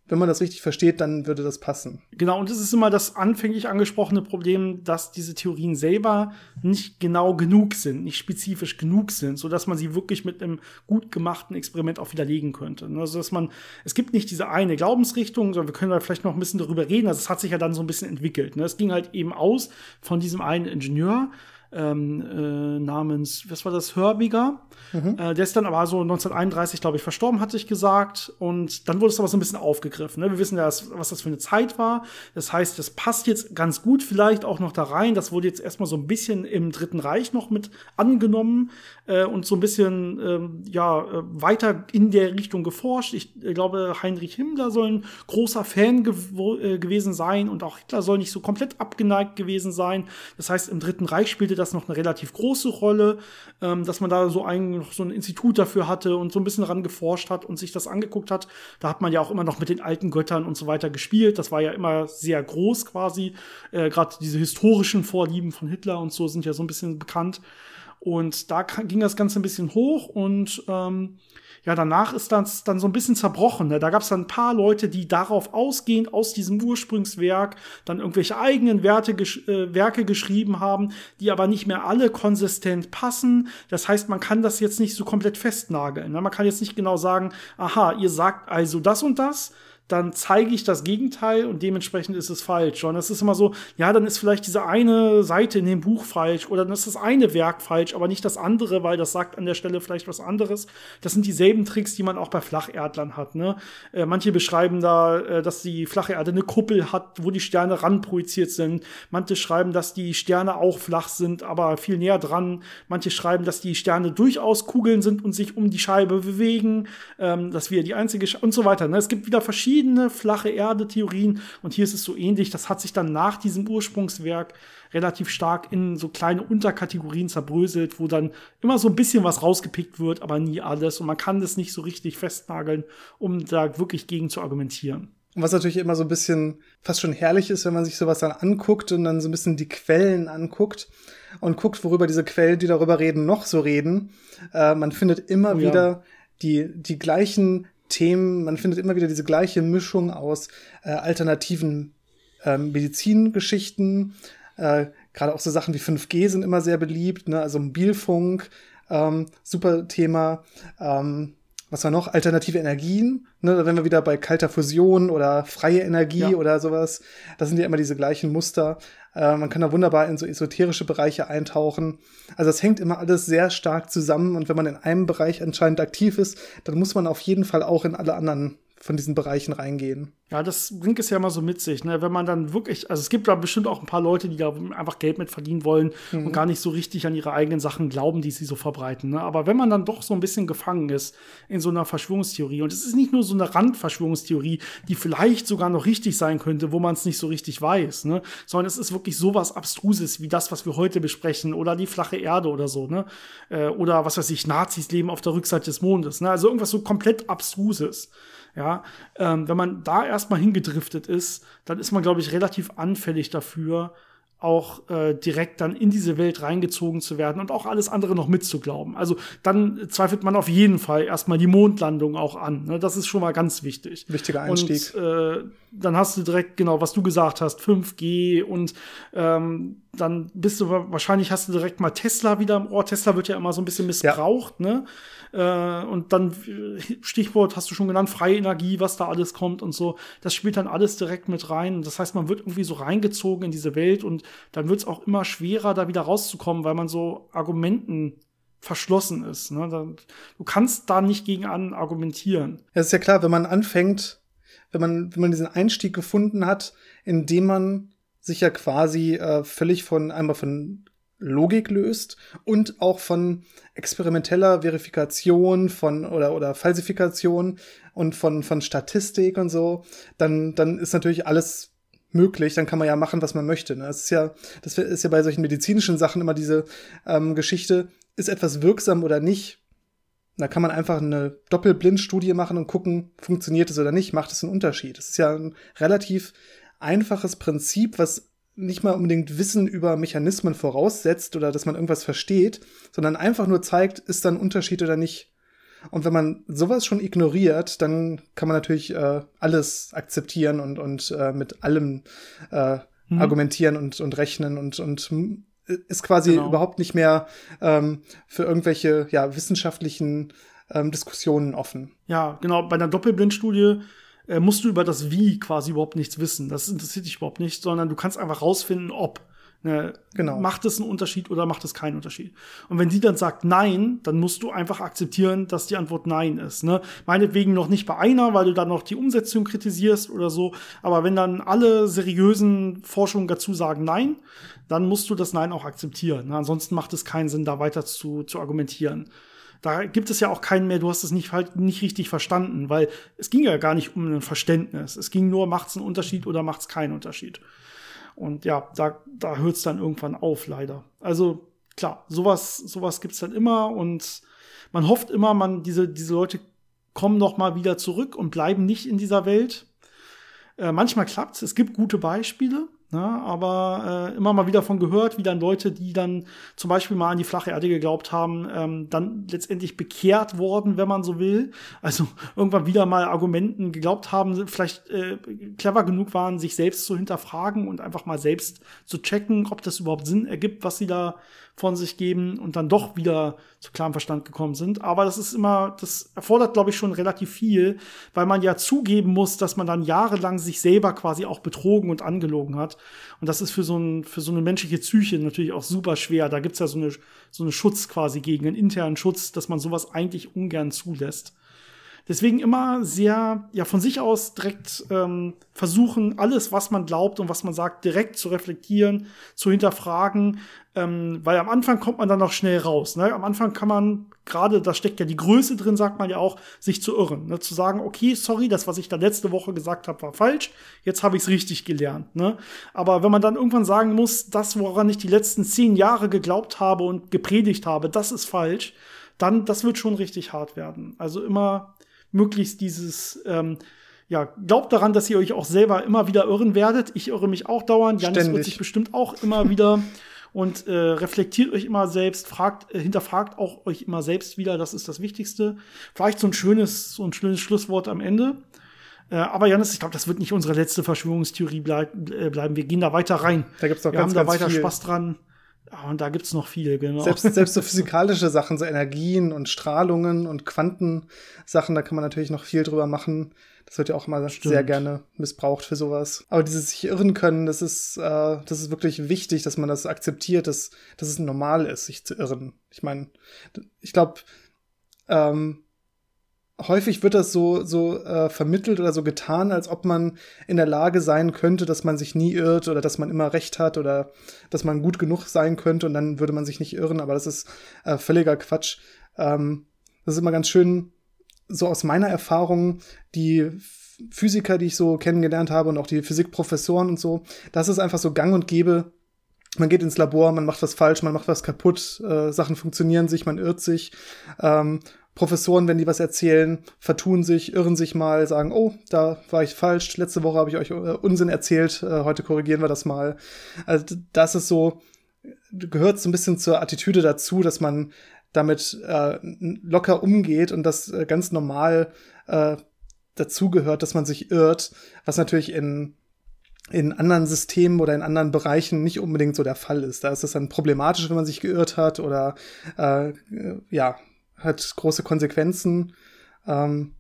wenn man das richtig versteht, dann würde das passen. Genau, und das ist immer das anfänglich angesprochene Problem, dass diese Theorien selber nicht genau genug sind, nicht spezifisch genug sind, so dass man sie wirklich mit einem gut gemachten Experiment auch widerlegen könnte. Also, dass man, es gibt nicht diese eine Glaubensrichtung, sondern wir können da vielleicht noch ein bisschen darüber reden. Also, es hat sich ja dann so ein bisschen entwickelt. Ne? Es ging halt eben aus von diesem einen Ingenieur, ähm, äh, namens, was war das, Hörbiger. Mhm. Äh, der ist dann aber so 1931, glaube ich, verstorben, hatte ich gesagt. Und dann wurde es aber so ein bisschen aufgegriffen. Ne? Wir wissen ja, was das für eine Zeit war. Das heißt, das passt jetzt ganz gut vielleicht auch noch da rein. Das wurde jetzt erstmal so ein bisschen im Dritten Reich noch mit angenommen äh, und so ein bisschen ähm, ja, äh, weiter in der Richtung geforscht. Ich äh, glaube, Heinrich Himmler soll ein großer Fan gew äh, gewesen sein und auch Hitler soll nicht so komplett abgeneigt gewesen sein. Das heißt, im Dritten Reich spielte das noch eine relativ große Rolle, ähm, dass man da so ein, so ein Institut dafür hatte und so ein bisschen ran geforscht hat und sich das angeguckt hat. Da hat man ja auch immer noch mit den alten Göttern und so weiter gespielt. Das war ja immer sehr groß quasi. Äh, Gerade diese historischen Vorlieben von Hitler und so sind ja so ein bisschen bekannt. Und da ging das Ganze ein bisschen hoch und ähm, ja, danach ist das dann so ein bisschen zerbrochen. Ne? Da gab es dann ein paar Leute, die darauf ausgehend aus diesem Ursprungswerk dann irgendwelche eigenen Werte, gesch äh, Werke geschrieben haben, die aber nicht mehr alle konsistent passen. Das heißt, man kann das jetzt nicht so komplett festnageln. Ne? Man kann jetzt nicht genau sagen, aha, ihr sagt also das und das, dann zeige ich das Gegenteil und dementsprechend ist es falsch. Und es ist immer so, ja, dann ist vielleicht diese eine Seite in dem Buch falsch oder dann ist das eine Werk falsch, aber nicht das andere, weil das sagt an der Stelle vielleicht was anderes. Das sind dieselben Tricks, die man auch bei Flacherdlern hat. Ne? Äh, manche beschreiben da, äh, dass die flache Erde eine Kuppel hat, wo die Sterne ranprojiziert sind. Manche schreiben, dass die Sterne auch flach sind, aber viel näher dran. Manche schreiben, dass die Sterne durchaus Kugeln sind und sich um die Scheibe bewegen, ähm, dass wir die einzige Sch und so weiter. Ne? Es gibt wieder verschiedene verschiedene flache Erde-Theorien und hier ist es so ähnlich. Das hat sich dann nach diesem Ursprungswerk relativ stark in so kleine Unterkategorien zerbröselt, wo dann immer so ein bisschen was rausgepickt wird, aber nie alles. Und man kann das nicht so richtig festnageln, um da wirklich gegen zu argumentieren. Und was natürlich immer so ein bisschen fast schon herrlich ist, wenn man sich sowas dann anguckt und dann so ein bisschen die Quellen anguckt und guckt, worüber diese Quellen, die darüber reden, noch so reden. Äh, man findet immer oh, wieder ja. die, die gleichen Themen, man findet immer wieder diese gleiche Mischung aus äh, alternativen äh, Medizingeschichten, äh, gerade auch so Sachen wie 5G sind immer sehr beliebt, ne? also Mobilfunk, ähm, super Thema. Ähm, was war noch? Alternative Energien. Ne, da wären wir wieder bei kalter Fusion oder freie Energie ja. oder sowas. Das sind ja immer diese gleichen Muster. Äh, man kann da wunderbar in so esoterische Bereiche eintauchen. Also es hängt immer alles sehr stark zusammen und wenn man in einem Bereich anscheinend aktiv ist, dann muss man auf jeden Fall auch in alle anderen von diesen Bereichen reingehen. Ja, das bringt es ja immer so mit sich, ne? Wenn man dann wirklich, also es gibt da bestimmt auch ein paar Leute, die da einfach Geld mit verdienen wollen mhm. und gar nicht so richtig an ihre eigenen Sachen glauben, die sie so verbreiten. Ne? Aber wenn man dann doch so ein bisschen gefangen ist in so einer Verschwörungstheorie, und es ist nicht nur so eine Randverschwörungstheorie, die vielleicht sogar noch richtig sein könnte, wo man es nicht so richtig weiß, ne? Sondern es ist wirklich sowas Abstruses wie das, was wir heute besprechen, oder die flache Erde oder so, ne? Äh, oder was weiß ich, Nazis leben auf der Rückseite des Mondes, ne? Also irgendwas so komplett Abstruses. Ja, ähm, wenn man da erstmal hingedriftet ist, dann ist man, glaube ich, relativ anfällig dafür, auch äh, direkt dann in diese Welt reingezogen zu werden und auch alles andere noch mitzuglauben. Also dann zweifelt man auf jeden Fall erstmal die Mondlandung auch an. Ne? Das ist schon mal ganz wichtig. Wichtiger Einstieg. Und äh, dann hast du direkt, genau, was du gesagt hast, 5G und ähm, dann bist du wahrscheinlich hast du direkt mal Tesla wieder im Ohr. Tesla wird ja immer so ein bisschen missbraucht, ja. ne? Äh, und dann Stichwort hast du schon genannt, freie Energie, was da alles kommt und so. Das spielt dann alles direkt mit rein. Das heißt, man wird irgendwie so reingezogen in diese Welt und dann wird es auch immer schwerer, da wieder rauszukommen, weil man so Argumenten verschlossen ist. Ne? Du kannst da nicht gegen an argumentieren. Ja, ist ja klar, wenn man anfängt, wenn man, wenn man diesen Einstieg gefunden hat, indem man sich ja quasi äh, völlig von einmal von Logik löst und auch von experimenteller Verifikation von oder oder Falsifikation und von von Statistik und so, dann dann ist natürlich alles möglich, dann kann man ja machen, was man möchte. Ne? Das ist ja, das ist ja bei solchen medizinischen Sachen immer diese ähm, Geschichte, ist etwas wirksam oder nicht. Da kann man einfach eine Doppelblindstudie machen und gucken, funktioniert es oder nicht, macht es einen Unterschied. Das ist ja ein relativ einfaches Prinzip, was nicht mal unbedingt Wissen über Mechanismen voraussetzt oder dass man irgendwas versteht, sondern einfach nur zeigt, ist da ein Unterschied oder nicht. Und wenn man sowas schon ignoriert, dann kann man natürlich äh, alles akzeptieren und, und äh, mit allem äh, mhm. argumentieren und, und rechnen und, und ist quasi genau. überhaupt nicht mehr ähm, für irgendwelche ja, wissenschaftlichen ähm, Diskussionen offen. Ja, genau. Bei einer Doppelblindstudie äh, musst du über das Wie quasi überhaupt nichts wissen. Das interessiert dich überhaupt nicht, sondern du kannst einfach rausfinden, ob. Ne, genau. Macht es einen Unterschied oder macht es keinen Unterschied? Und wenn die dann sagt Nein, dann musst du einfach akzeptieren, dass die Antwort Nein ist. Ne? Meinetwegen noch nicht bei einer, weil du dann noch die Umsetzung kritisierst oder so. Aber wenn dann alle seriösen Forschungen dazu sagen Nein, dann musst du das Nein auch akzeptieren. Ne? Ansonsten macht es keinen Sinn, da weiter zu, zu argumentieren. Da gibt es ja auch keinen mehr, du hast es nicht, halt nicht richtig verstanden, weil es ging ja gar nicht um ein Verständnis. Es ging nur, macht es einen Unterschied oder macht es keinen Unterschied. Und ja, da, da hört es dann irgendwann auf, leider. Also klar, sowas, sowas gibt es dann immer und man hofft immer, man, diese, diese Leute kommen noch mal wieder zurück und bleiben nicht in dieser Welt. Äh, manchmal klappt es, es gibt gute Beispiele, Ne? Aber äh, immer mal wieder von gehört, wie dann Leute, die dann zum Beispiel mal an die flache Erde geglaubt haben, ähm, dann letztendlich bekehrt worden, wenn man so will. Also irgendwann wieder mal Argumenten geglaubt haben, vielleicht äh, clever genug waren, sich selbst zu hinterfragen und einfach mal selbst zu checken, ob das überhaupt Sinn ergibt, was sie da von sich geben und dann doch wieder zu klarem Verstand gekommen sind. Aber das ist immer, das erfordert, glaube ich, schon relativ viel, weil man ja zugeben muss, dass man dann jahrelang sich selber quasi auch betrogen und angelogen hat. Und das ist für so, ein, für so eine menschliche Psyche natürlich auch super schwer. Da gibt's ja so eine, so eine Schutz quasi gegen, einen internen Schutz, dass man sowas eigentlich ungern zulässt. Deswegen immer sehr, ja, von sich aus direkt ähm, versuchen, alles, was man glaubt und was man sagt, direkt zu reflektieren, zu hinterfragen, ähm, weil am Anfang kommt man dann noch schnell raus. Ne? Am Anfang kann man, gerade da steckt ja die Größe drin, sagt man ja auch, sich zu irren. Ne? Zu sagen, okay, sorry, das, was ich da letzte Woche gesagt habe, war falsch, jetzt habe ich es richtig gelernt. Ne? Aber wenn man dann irgendwann sagen muss, das, woran ich die letzten zehn Jahre geglaubt habe und gepredigt habe, das ist falsch, dann, das wird schon richtig hart werden. Also immer möglichst dieses, ähm, ja, glaubt daran, dass ihr euch auch selber immer wieder irren werdet. Ich irre mich auch dauernd. Janis Ständig. wird sich bestimmt auch immer wieder und äh, reflektiert euch immer selbst, fragt, äh, hinterfragt auch euch immer selbst wieder. Das ist das Wichtigste. Vielleicht so ein schönes, so ein schönes Schlusswort am Ende. Äh, aber Janis, ich glaube, das wird nicht unsere letzte Verschwörungstheorie bleib, äh, bleiben. Wir gehen da weiter rein. Da gibt's noch Wir ganz, haben da weiter viel. Spaß dran. Ja, und da gibt's noch viel, genau. Selbst, selbst so physikalische Sachen, so Energien und Strahlungen und Quantensachen, da kann man natürlich noch viel drüber machen. Das wird ja auch immer Stimmt. sehr gerne missbraucht für sowas. Aber dieses sich irren können, das ist, äh, das ist wirklich wichtig, dass man das akzeptiert, dass, dass es normal ist, sich zu irren. Ich meine, ich glaube, ähm, häufig wird das so, so äh, vermittelt oder so getan, als ob man in der Lage sein könnte, dass man sich nie irrt oder dass man immer recht hat oder dass man gut genug sein könnte und dann würde man sich nicht irren. Aber das ist äh, völliger Quatsch. Ähm, das ist immer ganz schön, so aus meiner Erfahrung, die Physiker, die ich so kennengelernt habe und auch die Physikprofessoren und so, das ist einfach so gang und gäbe. Man geht ins Labor, man macht was falsch, man macht was kaputt, äh, Sachen funktionieren sich, man irrt sich. Ähm, Professoren, wenn die was erzählen, vertun sich, irren sich mal, sagen, oh, da war ich falsch, letzte Woche habe ich euch äh, Unsinn erzählt, äh, heute korrigieren wir das mal. Also das ist so, gehört so ein bisschen zur Attitüde dazu, dass man damit äh, locker umgeht und das äh, ganz normal äh, dazugehört, dass man sich irrt, was natürlich in in anderen Systemen oder in anderen Bereichen nicht unbedingt so der Fall ist. Da ist es dann problematisch, wenn man sich geirrt hat oder äh, ja, hat große Konsequenzen. Ähm,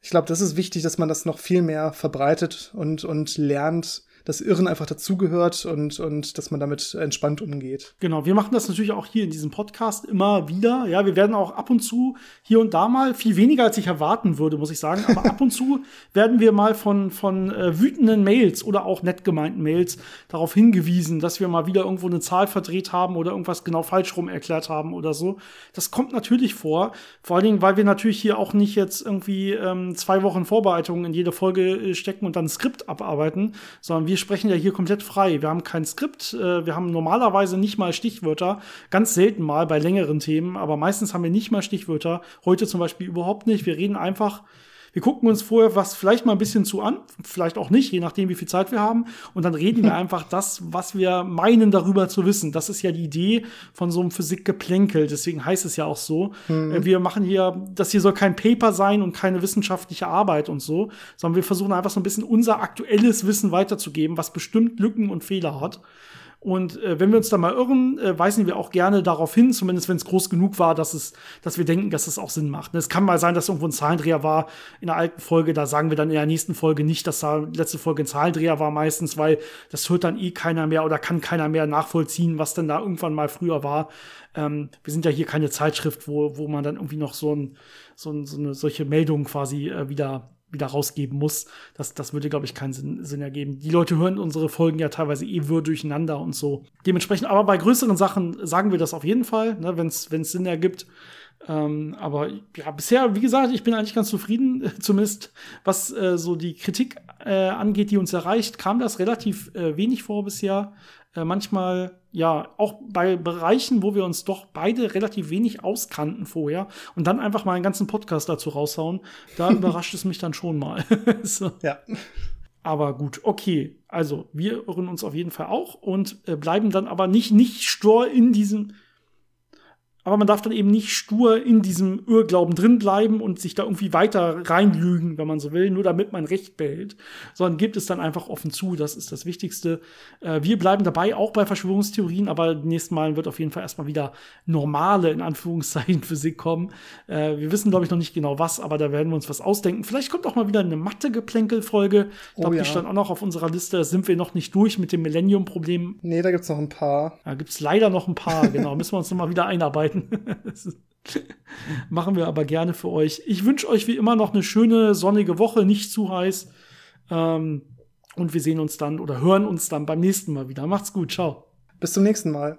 ich glaube, das ist wichtig, dass man das noch viel mehr verbreitet und, und lernt, das Irren einfach dazugehört und, und dass man damit entspannt umgeht. Genau, wir machen das natürlich auch hier in diesem Podcast immer wieder. Ja, wir werden auch ab und zu hier und da mal, viel weniger als ich erwarten würde, muss ich sagen, aber ab und zu werden wir mal von, von äh, wütenden Mails oder auch nett gemeinten Mails darauf hingewiesen, dass wir mal wieder irgendwo eine Zahl verdreht haben oder irgendwas genau falsch rum erklärt haben oder so. Das kommt natürlich vor, vor allen Dingen, weil wir natürlich hier auch nicht jetzt irgendwie ähm, zwei Wochen Vorbereitungen in jede Folge äh, stecken und dann ein Skript abarbeiten, sondern wir wir sprechen ja hier komplett frei. Wir haben kein Skript, äh, wir haben normalerweise nicht mal Stichwörter, ganz selten mal bei längeren Themen, aber meistens haben wir nicht mal Stichwörter. Heute zum Beispiel überhaupt nicht. Wir reden einfach wir gucken uns vorher was vielleicht mal ein bisschen zu an, vielleicht auch nicht, je nachdem, wie viel Zeit wir haben. Und dann reden wir einfach das, was wir meinen, darüber zu wissen. Das ist ja die Idee von so einem Physikgeplänkel. Deswegen heißt es ja auch so. Mhm. Wir machen hier, das hier soll kein Paper sein und keine wissenschaftliche Arbeit und so, sondern wir versuchen einfach so ein bisschen unser aktuelles Wissen weiterzugeben, was bestimmt Lücken und Fehler hat. Und äh, wenn wir uns da mal irren, äh, weisen wir auch gerne darauf hin, zumindest wenn es groß genug war, dass es, dass wir denken, dass es auch Sinn macht. Es kann mal sein, dass irgendwo ein Zahlendreher war in der alten Folge. Da sagen wir dann in der nächsten Folge nicht, dass da letzte Folge ein Zahlendreher war meistens, weil das hört dann eh keiner mehr oder kann keiner mehr nachvollziehen, was denn da irgendwann mal früher war. Ähm, wir sind ja hier keine Zeitschrift, wo, wo man dann irgendwie noch so, ein, so, ein, so eine solche Meldung quasi äh, wieder wieder rausgeben muss. Das, das würde, glaube ich, keinen Sinn, Sinn ergeben. Die Leute hören unsere Folgen ja teilweise eh wirr durcheinander und so. Dementsprechend, aber bei größeren Sachen sagen wir das auf jeden Fall, ne, wenn es Sinn ergibt. Ähm, aber ja, bisher, wie gesagt, ich bin eigentlich ganz zufrieden, zumindest was äh, so die Kritik äh, angeht, die uns erreicht, kam das relativ äh, wenig vor bisher. Äh, manchmal ja auch bei Bereichen, wo wir uns doch beide relativ wenig auskannten vorher und dann einfach mal einen ganzen Podcast dazu raushauen, da überrascht es mich dann schon mal. so. Ja. Aber gut, okay. Also, wir irren uns auf jeden Fall auch und äh, bleiben dann aber nicht, nicht stur in diesem, aber man darf dann eben nicht stur in diesem Irrglauben drin bleiben und sich da irgendwie weiter reinlügen, wenn man so will, nur damit man Recht behält, sondern gibt es dann einfach offen zu. Das ist das Wichtigste. Äh, wir bleiben dabei, auch bei Verschwörungstheorien, aber nächstes Mal wird auf jeden Fall erstmal wieder normale, in Anführungszeichen, Physik kommen. Äh, wir wissen, glaube ich, noch nicht genau was, aber da werden wir uns was ausdenken. Vielleicht kommt auch mal wieder eine Mathe-Geplänkel-Folge. Ich glaube, oh, ja. die stand auch noch auf unserer Liste. Da sind wir noch nicht durch mit dem Millennium-Problem. Nee, da gibt's noch ein paar. Da gibt's leider noch ein paar, genau. Müssen wir uns noch mal wieder einarbeiten. Machen wir aber gerne für euch. Ich wünsche euch wie immer noch eine schöne sonnige Woche, nicht zu heiß. Ähm, und wir sehen uns dann oder hören uns dann beim nächsten Mal wieder. Macht's gut, ciao. Bis zum nächsten Mal.